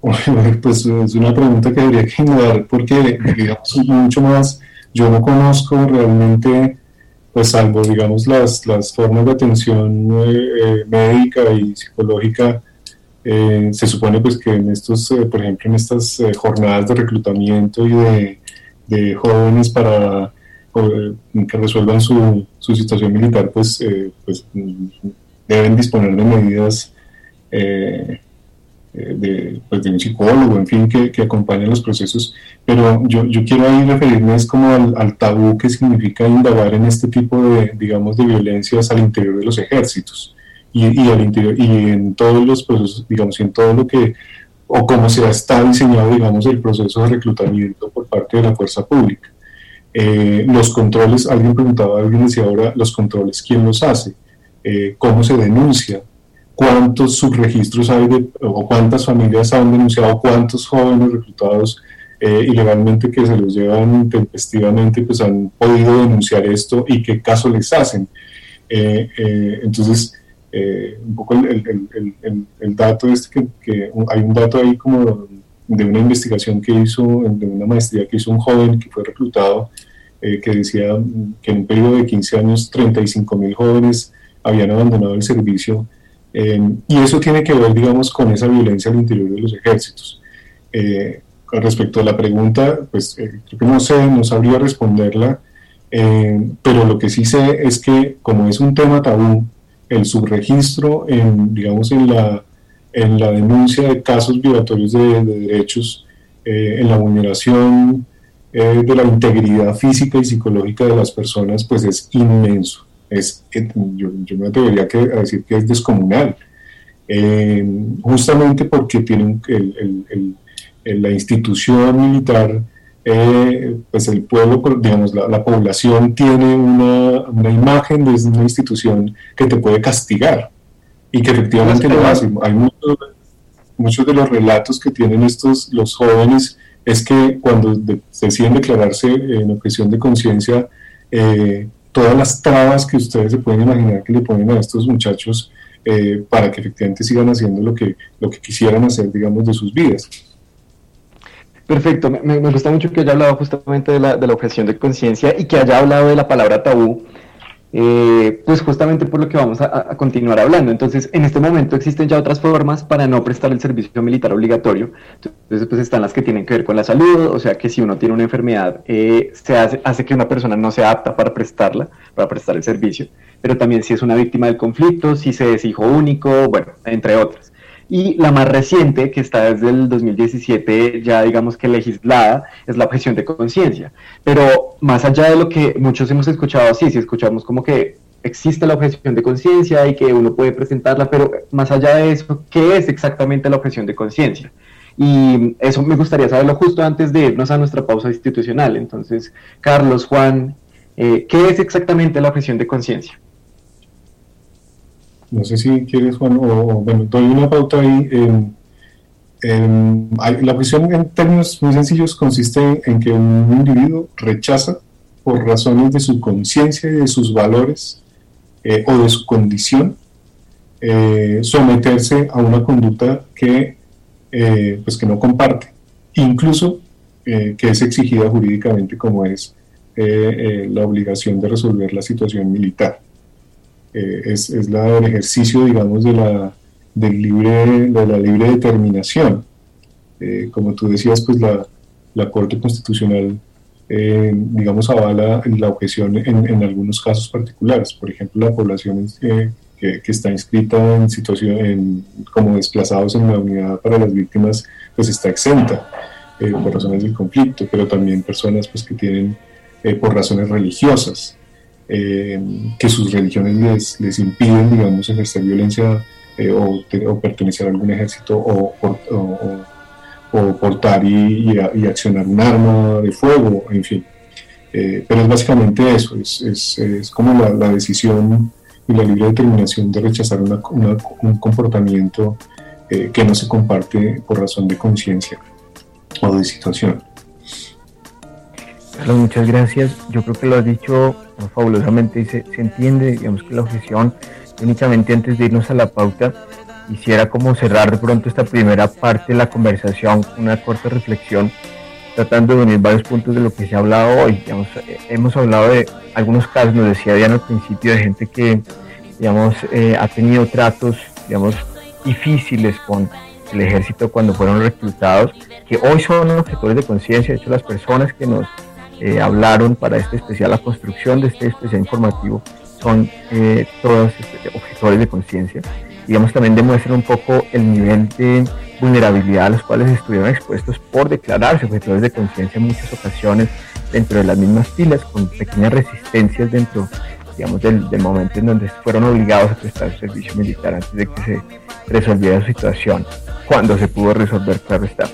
Pues es una pregunta que habría que porque, digamos, mucho más, yo no conozco realmente, pues salvo, digamos, las, las formas de atención eh, médica y psicológica, eh, se supone pues que en estos, eh, por ejemplo, en estas jornadas de reclutamiento y de, jóvenes para que resuelvan su, su situación militar, pues, pues deben disponer de medidas eh, de, pues, de un psicólogo, en fin, que, que acompañen los procesos. Pero yo, yo quiero ahí referirme es como al, al tabú que significa indagar en este tipo de, digamos, de violencias al interior de los ejércitos y, y al interior y en todos los procesos, digamos, en todo lo que o cómo se está diseñado, digamos, el proceso de reclutamiento por parte de la fuerza pública. Eh, los controles, alguien preguntaba, alguien decía ahora, los controles, ¿quién los hace? Eh, ¿Cómo se denuncia? ¿Cuántos subregistros hay de, o cuántas familias han denunciado, cuántos jóvenes reclutados eh, ilegalmente que se los llevan tempestivamente, pues han podido denunciar esto y qué caso les hacen? Eh, eh, entonces, un poco el, el, el, el, dato es que, que, hay un dato ahí como de una investigación que hizo, de una maestría que hizo un joven que fue reclutado, que decía que en un periodo de 15 años 35 mil jóvenes habían abandonado el servicio eh, y eso tiene que ver, digamos, con esa violencia al interior de los ejércitos. Eh, respecto a la pregunta, pues creo que no sé, no sabría responderla, pero lo que sí sé es que como es un tema tabú, el subregistro en, digamos, en la, en la denuncia de casos violatorios de, de derechos, eh, en la vulneración eh, de la integridad física y psicológica de las personas, pues es inmenso. Es, yo, yo me atrevería que, a decir que es descomunal, eh, justamente porque tienen el, el, el, la institución militar eh, pues el pueblo, digamos, la, la población tiene una, una, imagen de una institución que te puede castigar y que efectivamente lo hace. Hay muchos, muchos de los relatos que tienen estos los jóvenes es que cuando de, deciden declararse en objeción de conciencia, eh, todas las trabas que ustedes se pueden imaginar que le ponen a estos muchachos eh, para que efectivamente sigan haciendo lo que, lo que quisieran hacer, digamos, de sus vidas.
Perfecto, me, me, gusta mucho que haya hablado justamente de la, de la objeción de conciencia y que haya hablado de la palabra tabú, eh, pues justamente por lo que vamos a, continuar hablando. Entonces, en este momento existen ya otras formas para no prestar el servicio militar obligatorio. Entonces, pues están las que tienen que ver con la salud, o sea que si uno tiene una enfermedad, eh, se hace, hace que una persona no sea apta para prestarla, para prestar el servicio, pero también si es una víctima del conflicto, si se es hijo único, bueno, entre otras. Y la más reciente, que está desde el 2017 ya digamos que legislada, es la objeción de conciencia. Pero más allá de lo que muchos hemos escuchado así, si escuchamos como que existe la objeción de conciencia y que uno puede presentarla, pero más allá de eso, ¿qué es exactamente la objeción de conciencia? Y eso me gustaría saberlo justo antes de irnos a nuestra pausa institucional. Entonces, Carlos, Juan, eh, ¿qué es exactamente la objeción de conciencia?
No sé si quieres, Juan, o, bueno, doy una pauta ahí. Eh, la objeción en términos muy sencillos consiste en que un individuo rechaza por razones de su conciencia y de sus valores eh, o de su condición eh, someterse a una conducta que, eh, pues que no comparte, incluso que es exigida jurídicamente como es la obligación de resolver la situación militar. Eh, es, es la, el ejercicio, digamos, de la, del libre, de la libre determinación. Eh, como tú decías, pues la, la Corte Constitucional, eh, digamos, avala la objeción en, en, algunos casos particulares. Por ejemplo, la población que, que, está inscrita en situación en, como desplazados en la unidad para las víctimas, pues está exenta. por razones del conflicto, pero también personas pues, que tienen por razones religiosas, que sus religiones les, les, impiden, digamos, ejercer violencia o, o, pertenecer a algún ejército o, o portar y, y, accionar un arma de fuego, en fin. pero es básicamente eso, es, es, es como la, decisión y la libre determinación de rechazar una, un comportamiento que no se comparte por razón de conciencia o de situación.
Carlos, muchas gracias. Yo creo que lo has dicho fabulosamente y se, entiende, digamos que la objeción, únicamente antes de irnos a la pauta, quisiera como cerrar de pronto esta primera parte de la conversación, una corta reflexión, tratando de unir varios puntos de lo que se ha hablado hoy. Digamos, eh, hemos hablado de algunos casos, nos decía Diana al principio, de gente que, digamos, eh, ha tenido tratos, digamos, difíciles con el ejército cuando fueron reclutados, que hoy son objetores de conciencia, de hecho las personas que nos eh, hablaron para este especial, la construcción de este especial informativo, son eh, todos este, objetores de conciencia. Digamos, también demuestran un poco el nivel de vulnerabilidad a los cuales estuvieron expuestos por declararse objetores de conciencia en muchas ocasiones dentro de las mismas filas, con pequeñas resistencias dentro digamos, del, del, momento en donde fueron obligados a prestar servicio militar antes de que se resolviera su situación, cuando se pudo resolver, claro está.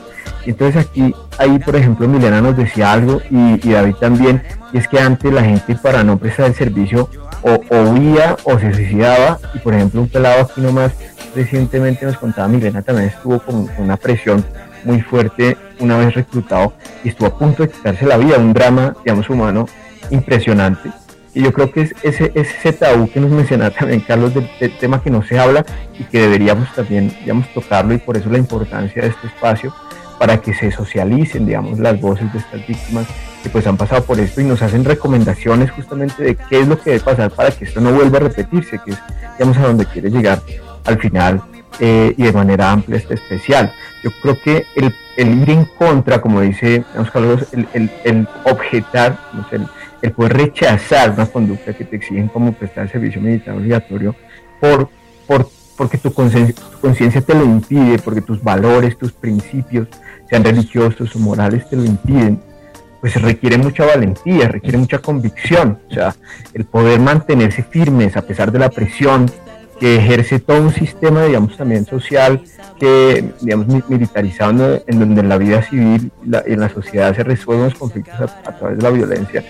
Y entonces aquí, ahí por ejemplo, Milena nos decía algo y, David también, y es que antes la gente para no prestar el servicio o, huía o se suicidaba, y por ejemplo un pelado aquí nomás recientemente nos contaba Milena también estuvo con una presión muy fuerte una vez reclutado y estuvo a punto de quitarse la vida, un drama, digamos, humano impresionante y yo creo que es ese, ese tabú que nos mencionaba también Carlos del, tema que no se habla y que deberíamos también digamos, tocarlo y por eso la importancia de este espacio para que se socialicen digamos, las voces de estas víctimas que pues han pasado por esto y nos hacen recomendaciones justamente de qué es lo que debe pasar para que esto no vuelva a repetirse, que es digamos, a donde quiere llegar al final eh, y de manera amplia este especial. Yo creo que el, el ir en contra, como dice Carlos, el, el, el objetar, el, el poder rechazar una conducta que te exigen como prestar servicio militar obligatorio por, por, porque tu conciencia te lo impide, porque tus valores, tus principios, sean religiosos o morales, te lo impiden, pues requiere mucha valentía, requiere mucha convicción. O sea, el poder mantenerse firmes a pesar de la presión que ejerce todo un sistema, digamos, también social, que, digamos, militarizado, en donde en la vida civil y en la sociedad se resuelven los conflictos a través de la violencia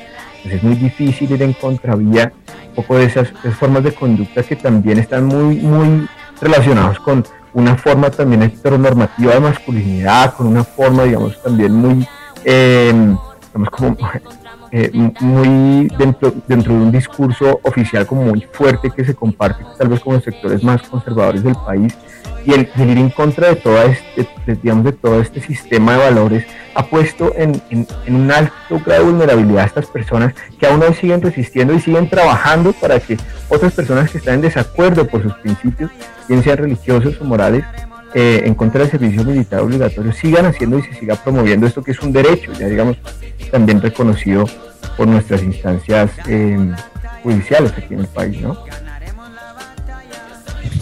pues es muy difícil ir en contravía un poco de esas, formas de conducta que también están muy, muy relacionados con una forma también heteronormativa de masculinidad, con una forma, digamos, también muy, em, digamos, como eh, muy dentro, dentro de un discurso oficial como muy fuerte que se comparte tal vez con los sectores más conservadores del país y el, ir en contra de, toda este, digamos, de todo este sistema de valores ha puesto en, un alto grado de vulnerabilidad a estas personas que aún hoy siguen resistiendo y siguen trabajando para que otras personas que están en desacuerdo por sus principios, bien sean religiosos o morales, eh, en contra del servicio militar obligatorio, sigan haciendo y se siga promoviendo esto que es un derecho, ya digamos, también reconocido por nuestras instancias eh, judiciales aquí en el país, ¿no?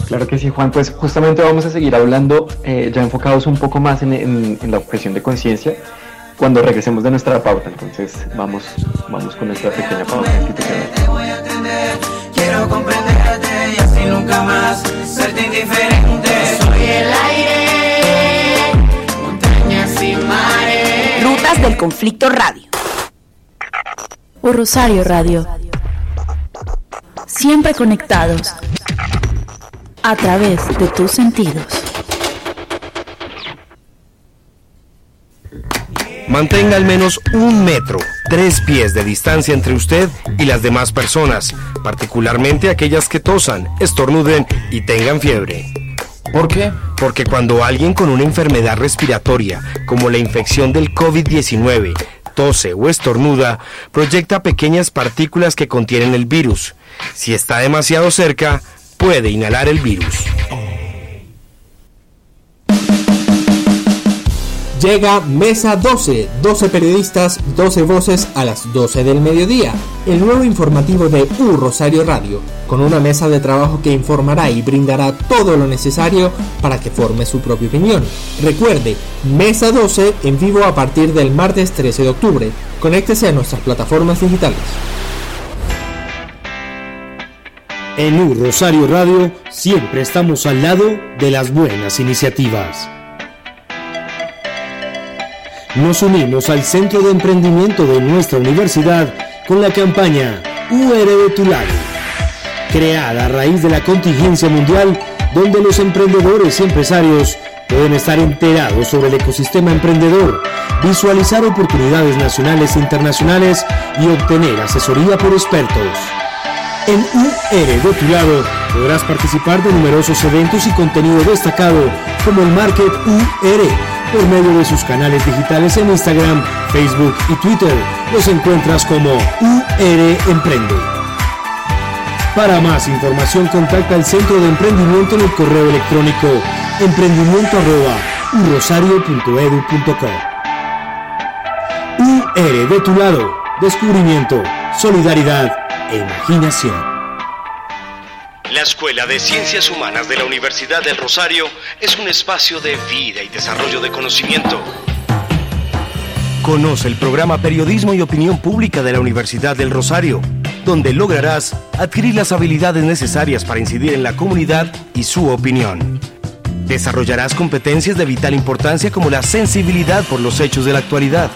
Claro que sí, Juan. Pues justamente vamos a seguir hablando, eh, ya enfocados un poco más en, la objeción de conciencia, cuando regresemos de nuestra pauta. Entonces, vamos, vamos con nuestra pequeña pauta institucional. Quiero comprenderte y así nunca más serte indiferente. Soy el aire,
montañas y mares. Rutas del Conflicto Radio.
O Rosario Radio.
Siempre conectados a través de tus sentidos.
Mantenga al menos un metro, tres pies de distancia entre usted y las demás personas, particularmente aquellas que tosan, estornuden y tengan fiebre. ¿Por qué? Porque cuando alguien con una enfermedad respiratoria, como la infección del COVID-19, tose o estornuda, proyecta pequeñas partículas que contienen el virus. Si está demasiado cerca, puede inhalar el virus.
Llega Mesa 12, 12 periodistas, 12 voces a las 12 del mediodía, el nuevo informativo de U Rosario Radio, con una mesa de trabajo que informará y brindará todo lo necesario para que forme su propia opinión. Recuerde, Mesa 12 en vivo a partir del martes 13 de octubre. Conéctese a nuestras plataformas digitales.
En U Rosario Radio siempre estamos al lado de las buenas iniciativas. Nos unimos al Centro de Emprendimiento de nuestra universidad con la campaña UR de tu lado, creada a raíz de la contingencia mundial donde los emprendedores y empresarios pueden estar enterados sobre el ecosistema emprendedor, visualizar oportunidades nacionales e internacionales y obtener asesoría por expertos. En UR de tu lado podrás participar de numerosos eventos y contenido destacado como el Market UR por medio de sus canales digitales en Instagram, Facebook y Twitter. Los encuentras como UR Emprende. Para más información contacta al Centro de Emprendimiento en el correo electrónico emprendimiento@urosario.edu.co. UR de tu lado, descubrimiento, solidaridad e imaginación.
La Escuela de Ciencias Humanas de la Universidad del Rosario es un espacio de vida y desarrollo de conocimiento.
Conoce el programa Periodismo y Opinión Pública de la Universidad del Rosario, donde lograrás adquirir las habilidades necesarias para incidir en la comunidad y su opinión. Desarrollarás competencias de vital importancia como la sensibilidad por los hechos de la actualidad.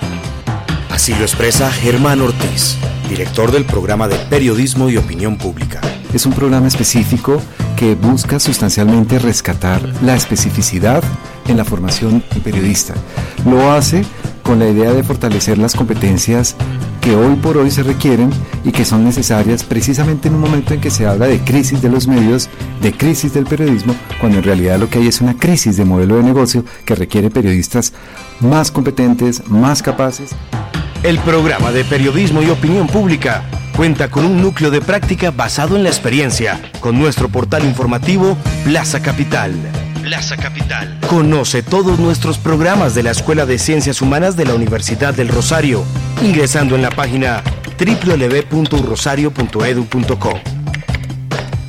Así lo expresa Germán Ortiz, director del programa de Periodismo y Opinión Pública
es un programa específico que busca sustancialmente rescatar la especificidad en la formación periodista. Lo hace con la idea de fortalecer las competencias que hoy por hoy se requieren y que son necesarias precisamente en un momento en que se habla de crisis de los medios, de crisis del periodismo, cuando en realidad lo que hay es una crisis de modelo de negocio que requiere periodistas más competentes, más capaces.
El programa de periodismo y opinión pública cuenta con un núcleo de práctica basado en la experiencia, con nuestro portal informativo Plaza Capital. Plaza Capital. Conoce todos nuestros programas de la Escuela de Ciencias Humanas de la Universidad del Rosario, ingresando en la página www.rosario.edu.co.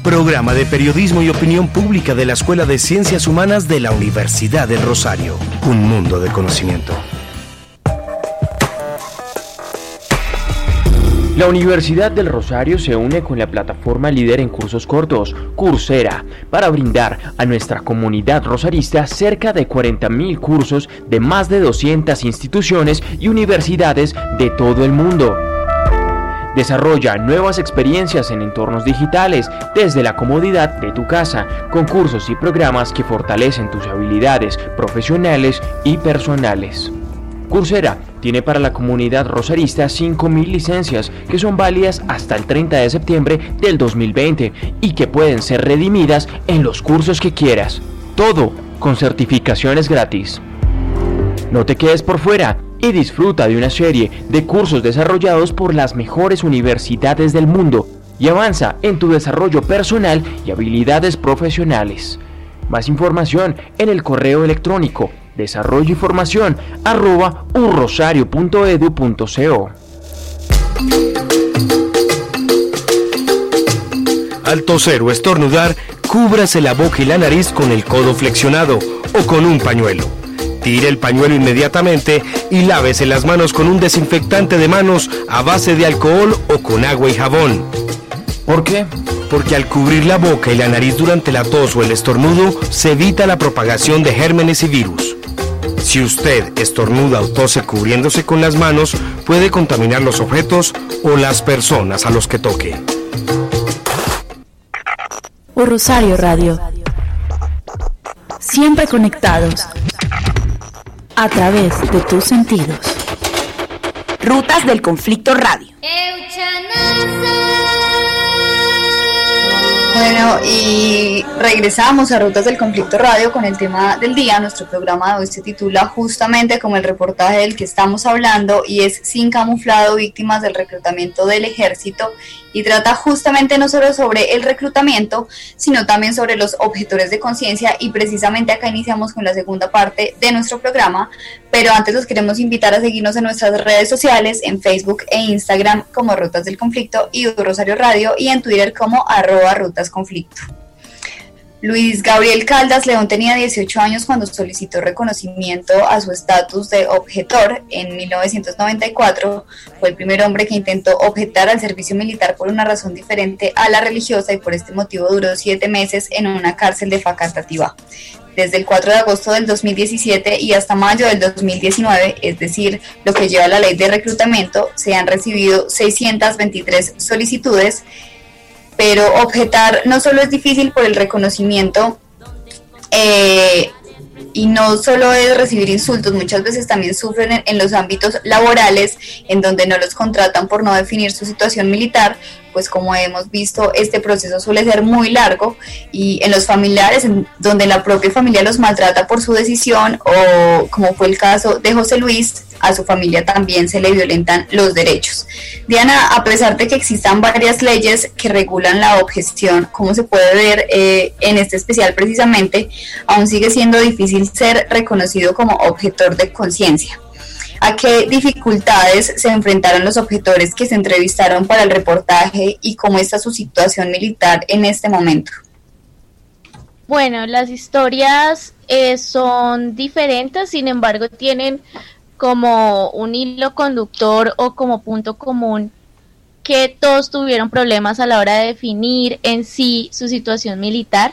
Programa de Periodismo y Opinión Pública de la Escuela de Ciencias Humanas de la Universidad del Rosario. Un mundo de conocimiento.
La Universidad del Rosario se une con la plataforma líder en cursos cortos, Coursera, para brindar a nuestra comunidad rosarista cerca de 40.000 cursos de más de 200 instituciones y universidades de todo el mundo. Desarrolla nuevas experiencias en entornos digitales desde la comodidad de tu casa, con cursos y programas que fortalecen tus habilidades profesionales y personales. Coursera tiene para la comunidad rosarista 5.000 licencias que son válidas hasta el 30 de septiembre del 2020 y que pueden ser redimidas en los cursos que quieras. Todo con certificaciones gratis. No te quedes por fuera y disfruta de una serie de cursos desarrollados por las mejores universidades del mundo y avanza en tu desarrollo personal y habilidades profesionales. Más información en el correo electrónico desarrollo y formación arroba urrosario.edu.co.
Al toser o estornudar, cúbrase la boca y la nariz con el codo flexionado o con un pañuelo. Tire el pañuelo inmediatamente y lávese las manos con un desinfectante de manos a base de alcohol o con agua y jabón. ¿Por qué? Porque al cubrir la boca y la nariz durante la tos o el estornudo, se evita la propagación de gérmenes y virus. Si usted estornuda o tose cubriéndose con las manos, puede contaminar los objetos o las personas a los que toque.
O Rosario Radio. Siempre conectados. A través de tus sentidos.
Rutas del Conflicto Radio.
Bueno, y Regresamos a Rutas del Conflicto Radio con el tema del día. Nuestro programa de hoy se titula justamente como el reportaje del que estamos hablando y es Sin camuflado, víctimas del reclutamiento del ejército y trata justamente no solo sobre el reclutamiento, sino también sobre los objetores de conciencia y precisamente acá iniciamos con la segunda parte de nuestro programa, pero antes los queremos invitar a seguirnos en nuestras redes sociales, en Facebook e Instagram como Rutas del Conflicto y Rosario Radio y en Twitter como arroba Rutas Conflicto. Luis Gabriel Caldas León tenía 18 años cuando solicitó reconocimiento a su estatus de objetor. En 1994 fue el primer hombre que intentó objetar al servicio militar por una razón diferente a la religiosa y por este motivo duró siete meses en una cárcel de Facatativá. Desde el 4 de agosto del 2017 y hasta mayo del 2019, es decir, lo que lleva la ley de reclutamiento, se han recibido 623 solicitudes pero objetar no solo es difícil por el reconocimiento eh, y no solo es recibir insultos, muchas veces también sufren en, los ámbitos laborales en donde no los contratan por no definir su situación militar, pues como hemos visto este proceso suele ser muy largo y en los familiares donde la propia familia los maltrata por su decisión o como fue el caso de José Luis, a su familia también se le violentan los derechos. Diana, a pesar de que existan varias leyes que regulan la objeción, como se puede ver eh, en este especial precisamente, aún sigue siendo difícil ser reconocido como objetor de conciencia. ¿A qué dificultades se enfrentaron los objetores que se entrevistaron para el reportaje y cómo está su situación militar en este momento?
Bueno, las historias eh, son diferentes, sin embargo tienen como un hilo conductor o como punto común que todos tuvieron problemas a la hora de definir en sí su situación militar.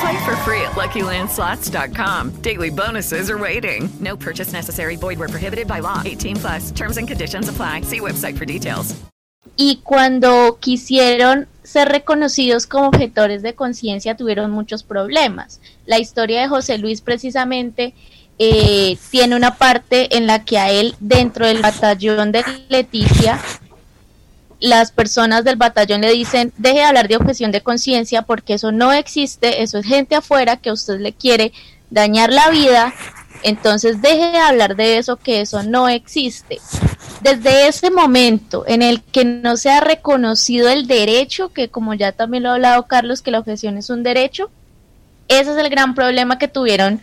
Play for free at LuckyLandSlots.com. Daily bonuses are waiting. No purchase necessary. Void were prohibited by law. 18 plus. Terms and conditions apply. See website for details.
Y cuando quisieron ser reconocidos como objetores de conciencia, tuvieron muchos problemas. La historia de José Luis, precisamente, eh, tiene una parte en la que a él, dentro del batallón de Leticia, las personas del batallón le dicen, deje de hablar de objeción de conciencia porque eso no existe, eso es gente afuera que usted le quiere dañar la vida, entonces deje de hablar de eso que eso no existe. Desde ese momento en el que no se ha reconocido el derecho, que como ya también lo ha hablado Carlos, que la objeción es un derecho, ese es el gran problema que tuvieron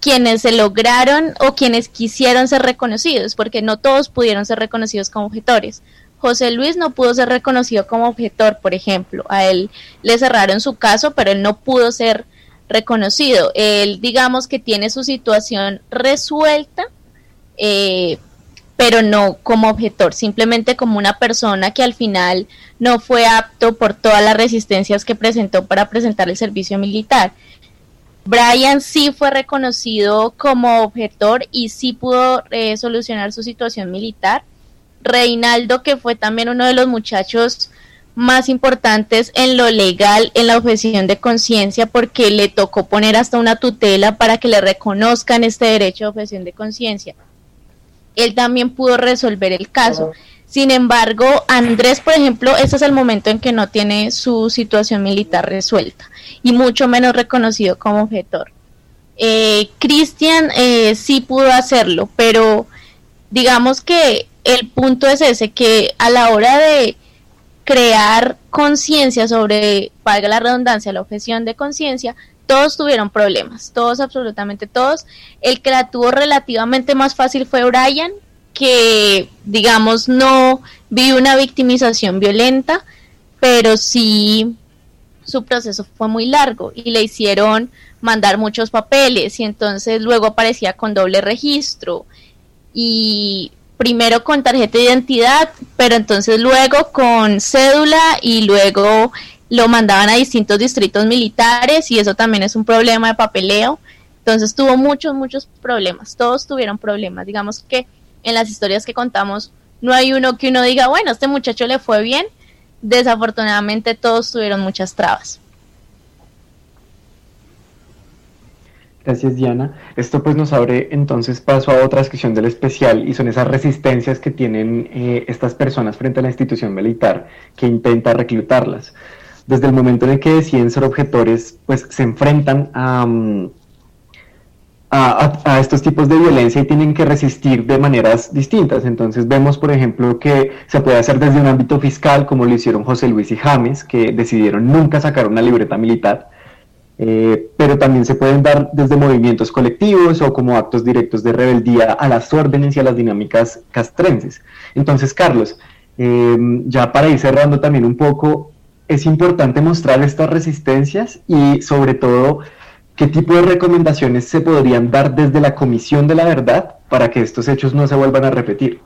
quienes se lograron o quienes quisieron ser reconocidos, porque no todos pudieron ser reconocidos como objetores. José Luis no pudo ser reconocido como objetor, por ejemplo. A él le cerraron su caso, pero él no pudo ser reconocido. Él, digamos que tiene su situación resuelta, eh, pero no como objetor, simplemente como una persona que al final no fue apto por todas las resistencias que presentó para presentar el servicio militar. Brian sí fue reconocido como objetor y sí pudo eh, solucionar su situación militar Reinaldo, que fue también uno de los muchachos más importantes en lo legal, en la objeción de conciencia, porque le tocó poner hasta una tutela para que le reconozcan este derecho de objeción de conciencia. Él también pudo resolver el caso. Sin embargo, Andrés, por ejemplo, este es el momento en que no tiene su situación militar resuelta y mucho menos reconocido como objetor. Eh, Cristian eh, sí pudo hacerlo, pero digamos que el punto es ese, que a la hora de crear conciencia sobre, valga la redundancia, la objeción de conciencia, todos tuvieron problemas, todos, absolutamente todos. El que la tuvo relativamente más fácil fue Brian, que digamos no vivió una victimización violenta, pero sí su proceso fue muy largo y le hicieron mandar muchos papeles y entonces luego aparecía con doble registro y primero con tarjeta de identidad, pero entonces luego con cédula y luego lo mandaban a distintos distritos militares y eso también es un problema de papeleo. Entonces tuvo muchos, muchos problemas, todos tuvieron problemas. Digamos que en las historias que contamos no hay uno que uno diga, bueno, este muchacho le fue bien. Desafortunadamente todos tuvieron muchas trabas.
Gracias Diana. Esto pues nos abre entonces paso a otra sección del especial y son esas resistencias que tienen eh, estas personas frente a la institución militar que intenta reclutarlas. Desde el momento en el que deciden ser objetores, pues se enfrentan a, mm, a, estos tipos de violencia y tienen que resistir de maneras distintas. Entonces vemos, por ejemplo, que se puede hacer desde un ámbito fiscal, como lo hicieron José Luis y James, que decidieron nunca sacar una libreta militar eh, pero también se pueden dar desde movimientos colectivos o como actos directos de rebeldía a las órdenes y a las dinámicas castrenses. Entonces, Carlos, em, ya para ir cerrando también un poco, es importante mostrar estas resistencias y sobre todo qué tipo de recomendaciones se podrían dar desde la Comisión de la Verdad para que estos hechos no se vuelvan a repetir.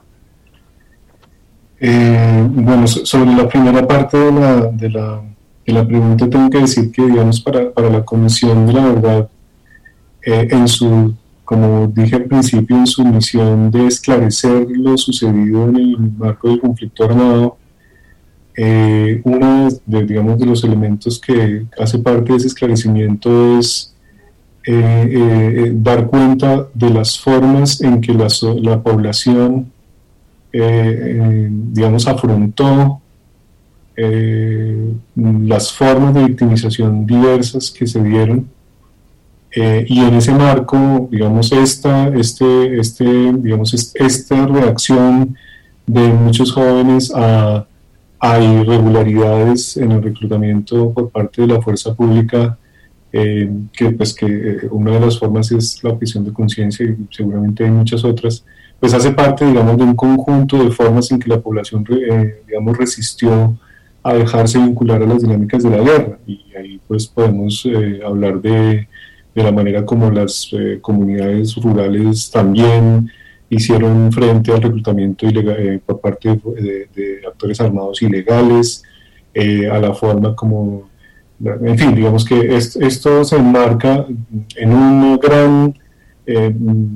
Eh, bueno, sobre la primera parte de la pregunta tengo que decir que, digamos, para, para la Comisión de la Verdad, eh, en su, como dije al principio, en su misión de esclarecer lo sucedido en el marco del conflicto armado, eh, uno de, digamos, de los elementos que hace parte de ese esclarecimiento es eh, dar cuenta de las formas en que la, la población, digamos, afrontó eh, las formas de victimización diversas que se dieron eh, y en ese marco, digamos, esta, este, este, digamos, esta reacción de muchos jóvenes a, a, irregularidades en el reclutamiento por parte de la fuerza pública, eh, que pues que una de las formas es la objeción de conciencia y seguramente hay muchas otras, pues hace parte, digamos, de un conjunto de formas en que la población, digamos, resistió a dejarse vincular a las dinámicas de la guerra. Y ahí pues podemos eh, hablar de, de, la manera como las eh, comunidades rurales también hicieron frente al reclutamiento eh, por parte de, actores armados ilegales, a la forma como, en fin, digamos que esto se enmarca en una gran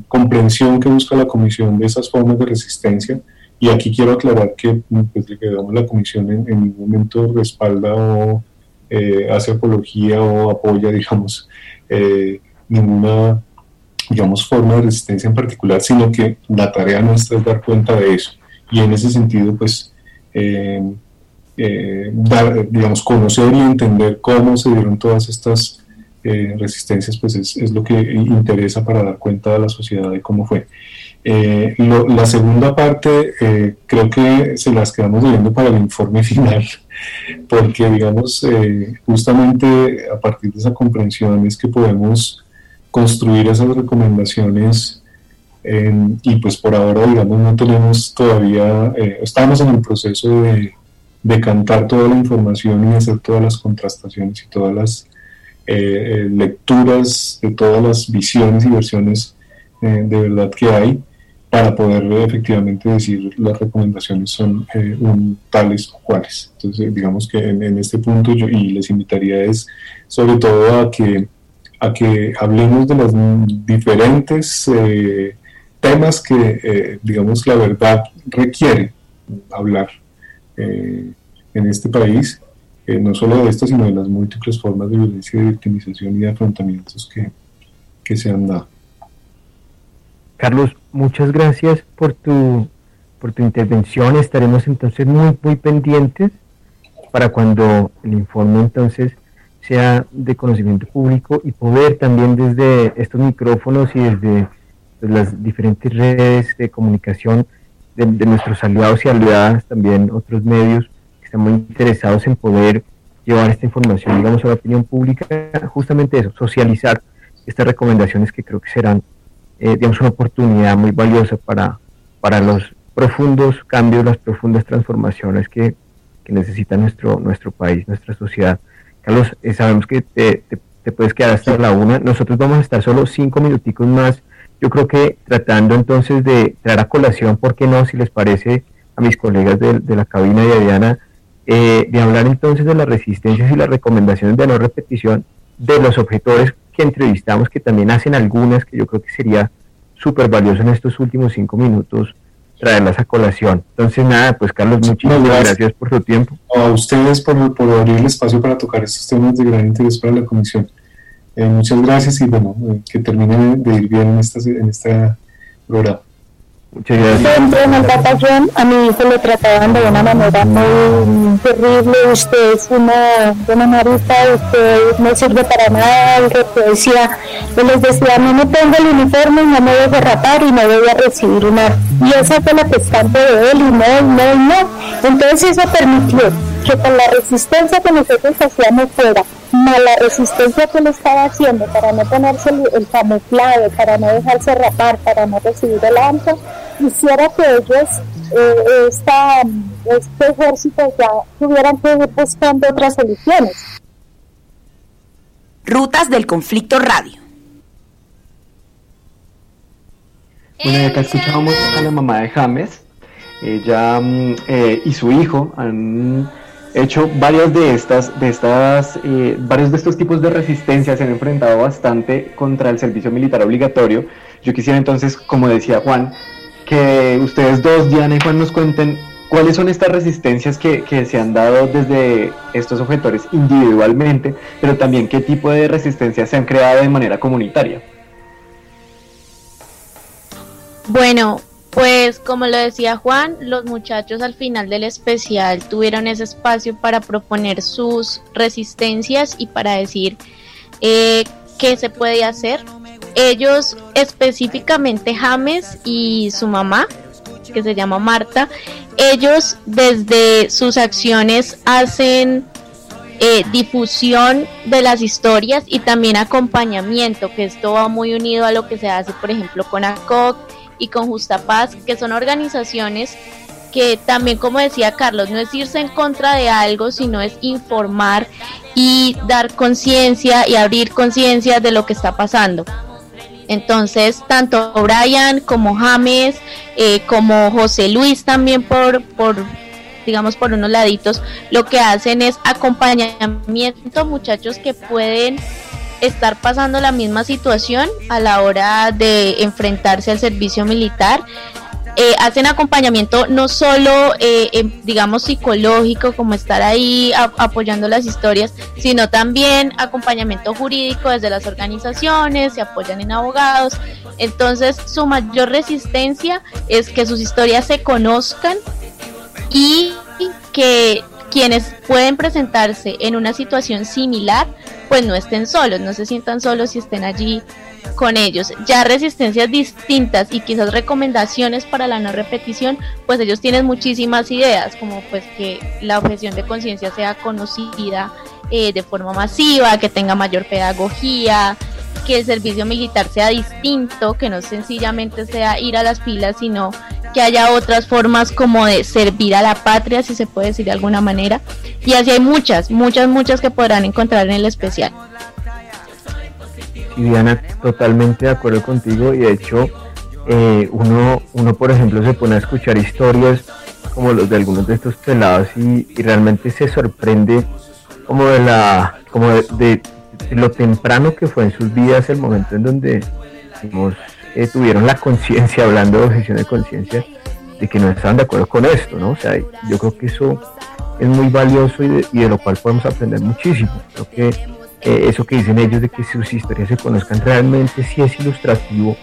comprensión que busca la Comisión de esas formas de resistencia y aquí quiero aclarar que, pues, digamos, la comisión en, ningún momento respalda o eh, hace apología o apoya, digamos, eh, ninguna, digamos, forma de resistencia en particular, sino que la tarea nuestra es dar cuenta de eso. Y en ese sentido, pues, eh, dar, digamos, conocer y entender cómo se dieron todas estas resistencias, pues es, es, lo que interesa para dar cuenta a la sociedad de cómo fue. Eh, la segunda parte eh, creo que se las quedamos viendo para el informe final, porque digamos, eh, justamente a partir de esa comprensión es que podemos construir esas recomendaciones y pues por ahora digamos no tenemos todavía, estamos en el proceso de, de cantar toda la información y hacer todas las contrastaciones y todas las lecturas de todas las visiones y versiones de verdad que hay para poder efectivamente decir las recomendaciones son eh, tales o cuales. Entonces, digamos que en, este punto yo y les invitaría es sobre todo a que a que hablemos de los diferentes eh, temas que, eh, digamos, la verdad requiere hablar en este país, no solo de esto, sino de las múltiples formas de violencia, de victimización y de afrontamientos que, que se han dado.
Carlos, muchas gracias por tu, por tu intervención. Estaremos entonces muy, muy pendientes para cuando el informe entonces sea de conocimiento público y poder también desde estos micrófonos y desde pues, las diferentes redes de comunicación de, nuestros aliados y aliadas, también otros medios que están muy interesados en poder llevar esta información, digamos, a la opinión pública, justamente eso, socializar estas recomendaciones que creo que serán eh, digamos, una oportunidad muy valiosa para, para los profundos cambios, las profundas transformaciones que, que necesita nuestro, nuestro país, nuestra sociedad. Carlos, eh, sabemos que te, te, puedes quedar hasta la una. Nosotros vamos a estar solo cinco minuticos más. Yo creo que tratando entonces de traer a colación, ¿por qué no? Si les parece a mis colegas de, de la cabina de Diana, eh, de hablar entonces de las resistencias y las recomendaciones de no repetición de los objetores que entrevistamos, que también hacen algunas, que yo creo que sería súper valioso en estos últimos cinco minutos traerlas a colación. Entonces, nada, pues Carlos, muchísimas gracias. por tu tiempo.
A ustedes por, por abrir el espacio para tocar estos temas de gran interés para la comisión. Eh, muchas gracias y bueno, eh, que termine de ir bien en esta, en esta programa.
Gracias.
en el batallón a mi hijo lo trataban de una manera muy terrible. Usted es una buena marita, usted no sirve para nada. El decía, yo les decía, no me pongo el uniforme, no me voy a rapar y no voy a recibir una. Y esa fue la constante de él, y no, no, no. Entonces eso permitió que con la resistencia que nosotros hacíamos fuera, más la resistencia que él estaba haciendo para no ponerse el, camuflado, para no dejarse rapar, para no recibir el ancho, hiciera que ellos, eh, esta, este ejército ya tuvieran que ir buscando otras soluciones.
Rutas del Conflicto Radio.
Bueno, y acá escuchábamos a la mamá de James. Ella mm, eh, y su hijo han hecho varias de estas, de estas, eh, varios de estos tipos de resistencia se han enfrentado bastante contra el servicio militar obligatorio. Yo quisiera entonces, como decía Juan, que ustedes dos, Diana y Juan, nos cuenten cuáles son estas resistencias que, que se han dado desde estos objetores individualmente, pero también qué tipo de resistencias se han creado de manera comunitaria.
Bueno, pues como lo decía Juan, los muchachos al final del especial tuvieron ese espacio para proponer sus resistencias y para decir eh, qué se puede hacer. Ellos específicamente James y su mamá, que se llama Marta, ellos desde sus acciones hacen eh, difusión de las historias y también acompañamiento, que esto va muy unido a lo que se hace, por ejemplo, con ACOC y con Justa Paz, que son organizaciones que también, como decía Carlos, no es irse en contra de algo, sino es informar y dar conciencia y abrir conciencia de lo que está pasando. Entonces, tanto Brian como James, eh, como José Luis también por, por, digamos, por unos laditos, lo que hacen es acompañamiento muchachos que pueden estar pasando la misma situación a la hora de enfrentarse al servicio militar. Eh, hacen acompañamiento no solo, eh, digamos, psicológico, como estar ahí apoyando las historias, sino también acompañamiento jurídico desde las organizaciones, se apoyan en abogados. Entonces, su mayor resistencia es que sus historias se conozcan y que quienes pueden presentarse en una situación similar, pues no estén solos, no se sientan solos y estén allí con ellos. Ya resistencias distintas y quizás recomendaciones para la no repetición, pues ellos tienen muchísimas ideas, como pues que la objeción de conciencia sea conocida eh, de forma masiva, que tenga mayor pedagogía, que el servicio militar sea distinto, que no sencillamente sea ir a las filas, sino que haya otras formas como de servir a la patria, si se puede decir de alguna manera. Y así hay muchas, muchas, muchas que podrán encontrar en el especial.
Y Diana, totalmente de acuerdo contigo y de hecho eh, uno, uno, por ejemplo, se pone a escuchar historias como los de algunos de estos pelados y, realmente se sorprende como de la como de, lo temprano que fue en sus vidas el momento en donde eh, tuvieron la conciencia, hablando de objeción de conciencia, de que no estaban de acuerdo con esto, ¿no? O sea, yo creo que eso es muy valioso y de, lo cual podemos aprender muchísimo. Creo que eso que dicen ellos de que sus historias se conozcan realmente sí es ilustrativo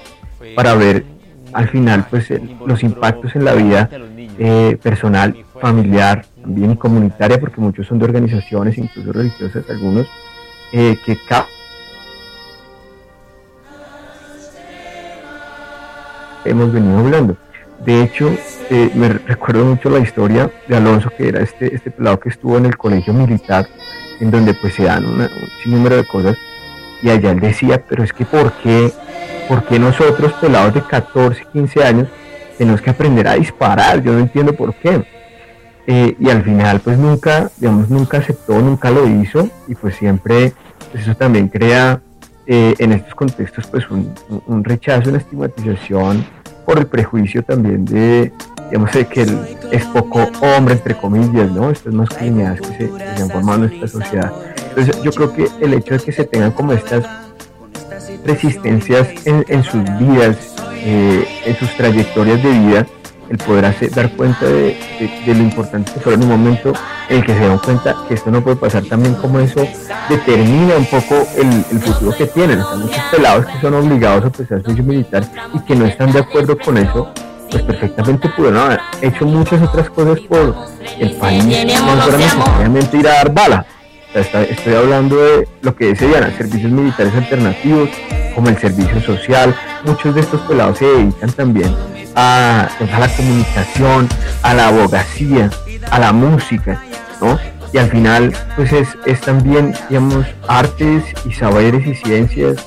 para ver al final pues los impactos en la vida eh, personal, familiar, también comunitaria, porque muchos son de organizaciones, incluso religiosas, algunos, que cada hemos venido hablando. De hecho, eh, me recuerdo mucho la historia de Alonso, que era este, este pelado que estuvo en el colegio militar, en donde pues se dan un sinnúmero de cosas, y allá él decía, pero es que ¿por qué, ¿por qué nosotros pelados de 14, 15 años tenemos que aprender a disparar? Yo no entiendo por qué. Eh, y al final pues nunca, digamos, nunca aceptó, nunca lo hizo, y pues siempre pues, eso también crea eh, en estos contextos pues un, un, rechazo, una estigmatización por el prejuicio también de, digamos, de que él es poco hombre, entre comillas, ¿no? Estas masculinidades que se, que se han formado en nuestra sociedad. Entonces yo creo que el hecho de que se tengan como estas resistencias en, en sus vidas, eh, en sus trayectorias de vida, el poder hacer, dar cuenta de, lo importante que fue en un momento en el que se dieron cuenta que esto no puede pasar también como eso determina un poco el, futuro que tienen. O muchos pelados que son obligados a prestar servicio militar y que no están de acuerdo con eso, pues perfectamente pudieron haber hecho muchas otras cosas por el país, no solamente ir a dar bala. estoy hablando de lo que Diana, servicios militares alternativos, como el servicio social. Muchos de estos pelados se dedican también a, la comunicación, a la abogacía, a la música, ¿no? Y al final, pues es, es también, digamos, artes y saberes y ciencias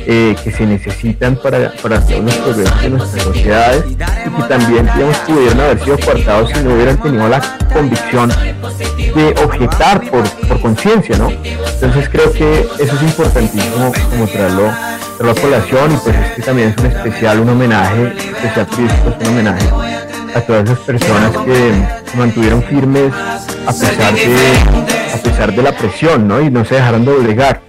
eh, que se necesitan para, para hacer los progresos de nuestras sociedades y que también digamos, pudieron haber sido coartados si no hubieran tenido la convicción de objetar por, por conciencia, ¿no? Entonces creo que eso es importantísimo como traerlo, traerlo a colación y pues este también es un especial, un homenaje, especial es un homenaje a todas esas personas que se mantuvieron firmes a pesar de, a pesar de la presión, ¿no? Y no se dejaron doblegar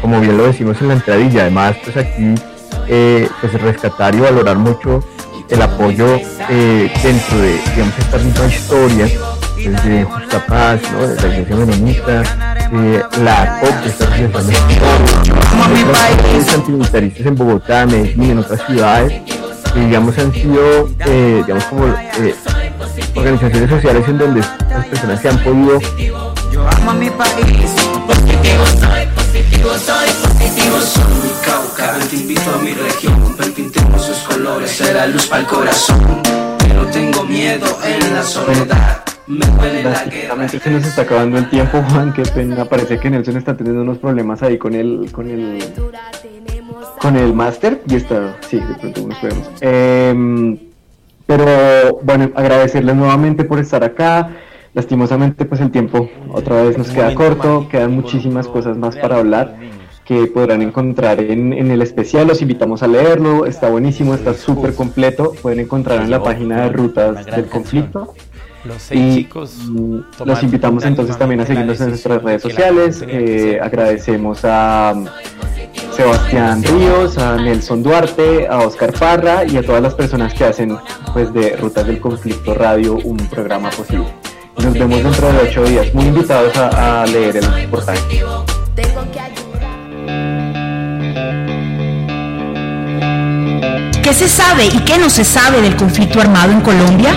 como bien lo decimos en la entradilla, además pues aquí eh, pues rescatar y valorar mucho el apoyo eh, dentro de digamos esta misma historia desde Justa Paz, ¿no? de la Iglesia Menonita, eh, la COP, de estas organizaciones antimilitaristas en Bogotá, Medellín, en otras ciudades, que digamos han sido digamos como organizaciones sociales en donde las personas se han podido
positivo soy, positivo soy Mi cauca, te invito a mi región Perpintemos sus colores, será luz para el corazón Pero tengo miedo en la soledad me duele la guerra.
se nos está acabando el tiempo, Juan. Qué pena. Parece que Nelson está teniendo unos problemas ahí con el, con el, con el máster. Y está, sí, de pronto nos vemos. Eh, pero bueno, agradecerles nuevamente por estar acá. Lastimosamente, pues el tiempo otra vez nos queda corto, quedan muchísimas cosas más para hablar que podrán encontrar en, el especial. Los invitamos a leerlo, está buenísimo, está súper completo. Pueden encontrar en la página de Rutas del Conflicto. y los invitamos entonces también a seguirnos en nuestras redes sociales. Eh, agradecemos a um, Sebastián Ríos, a Nelson Duarte, a Oscar Parra y a todas las personas que hacen pues de Rutas del Conflicto Radio un programa posible. Nos vemos dentro de ocho días. Muy invitados a, a leer el portal.
¿Qué se sabe y qué no se sabe del conflicto armado en Colombia?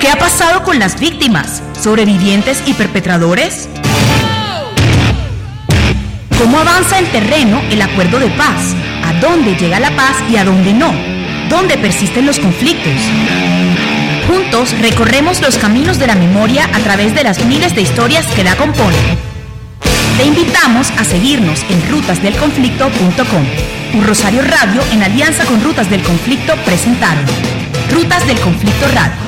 ¿Qué ha pasado con las víctimas, sobrevivientes y perpetradores? ¿Cómo avanza en terreno el acuerdo de paz? ¿A dónde llega la paz y a dónde no? ¿Dónde persisten los conflictos? Juntos recorremos los caminos de la memoria a través de las miles de historias que la componen. Te invitamos a seguirnos en rutasdelconflicto.com. Un Rosario Radio en alianza con Rutas del Conflicto presentaron Rutas del Conflicto Radio.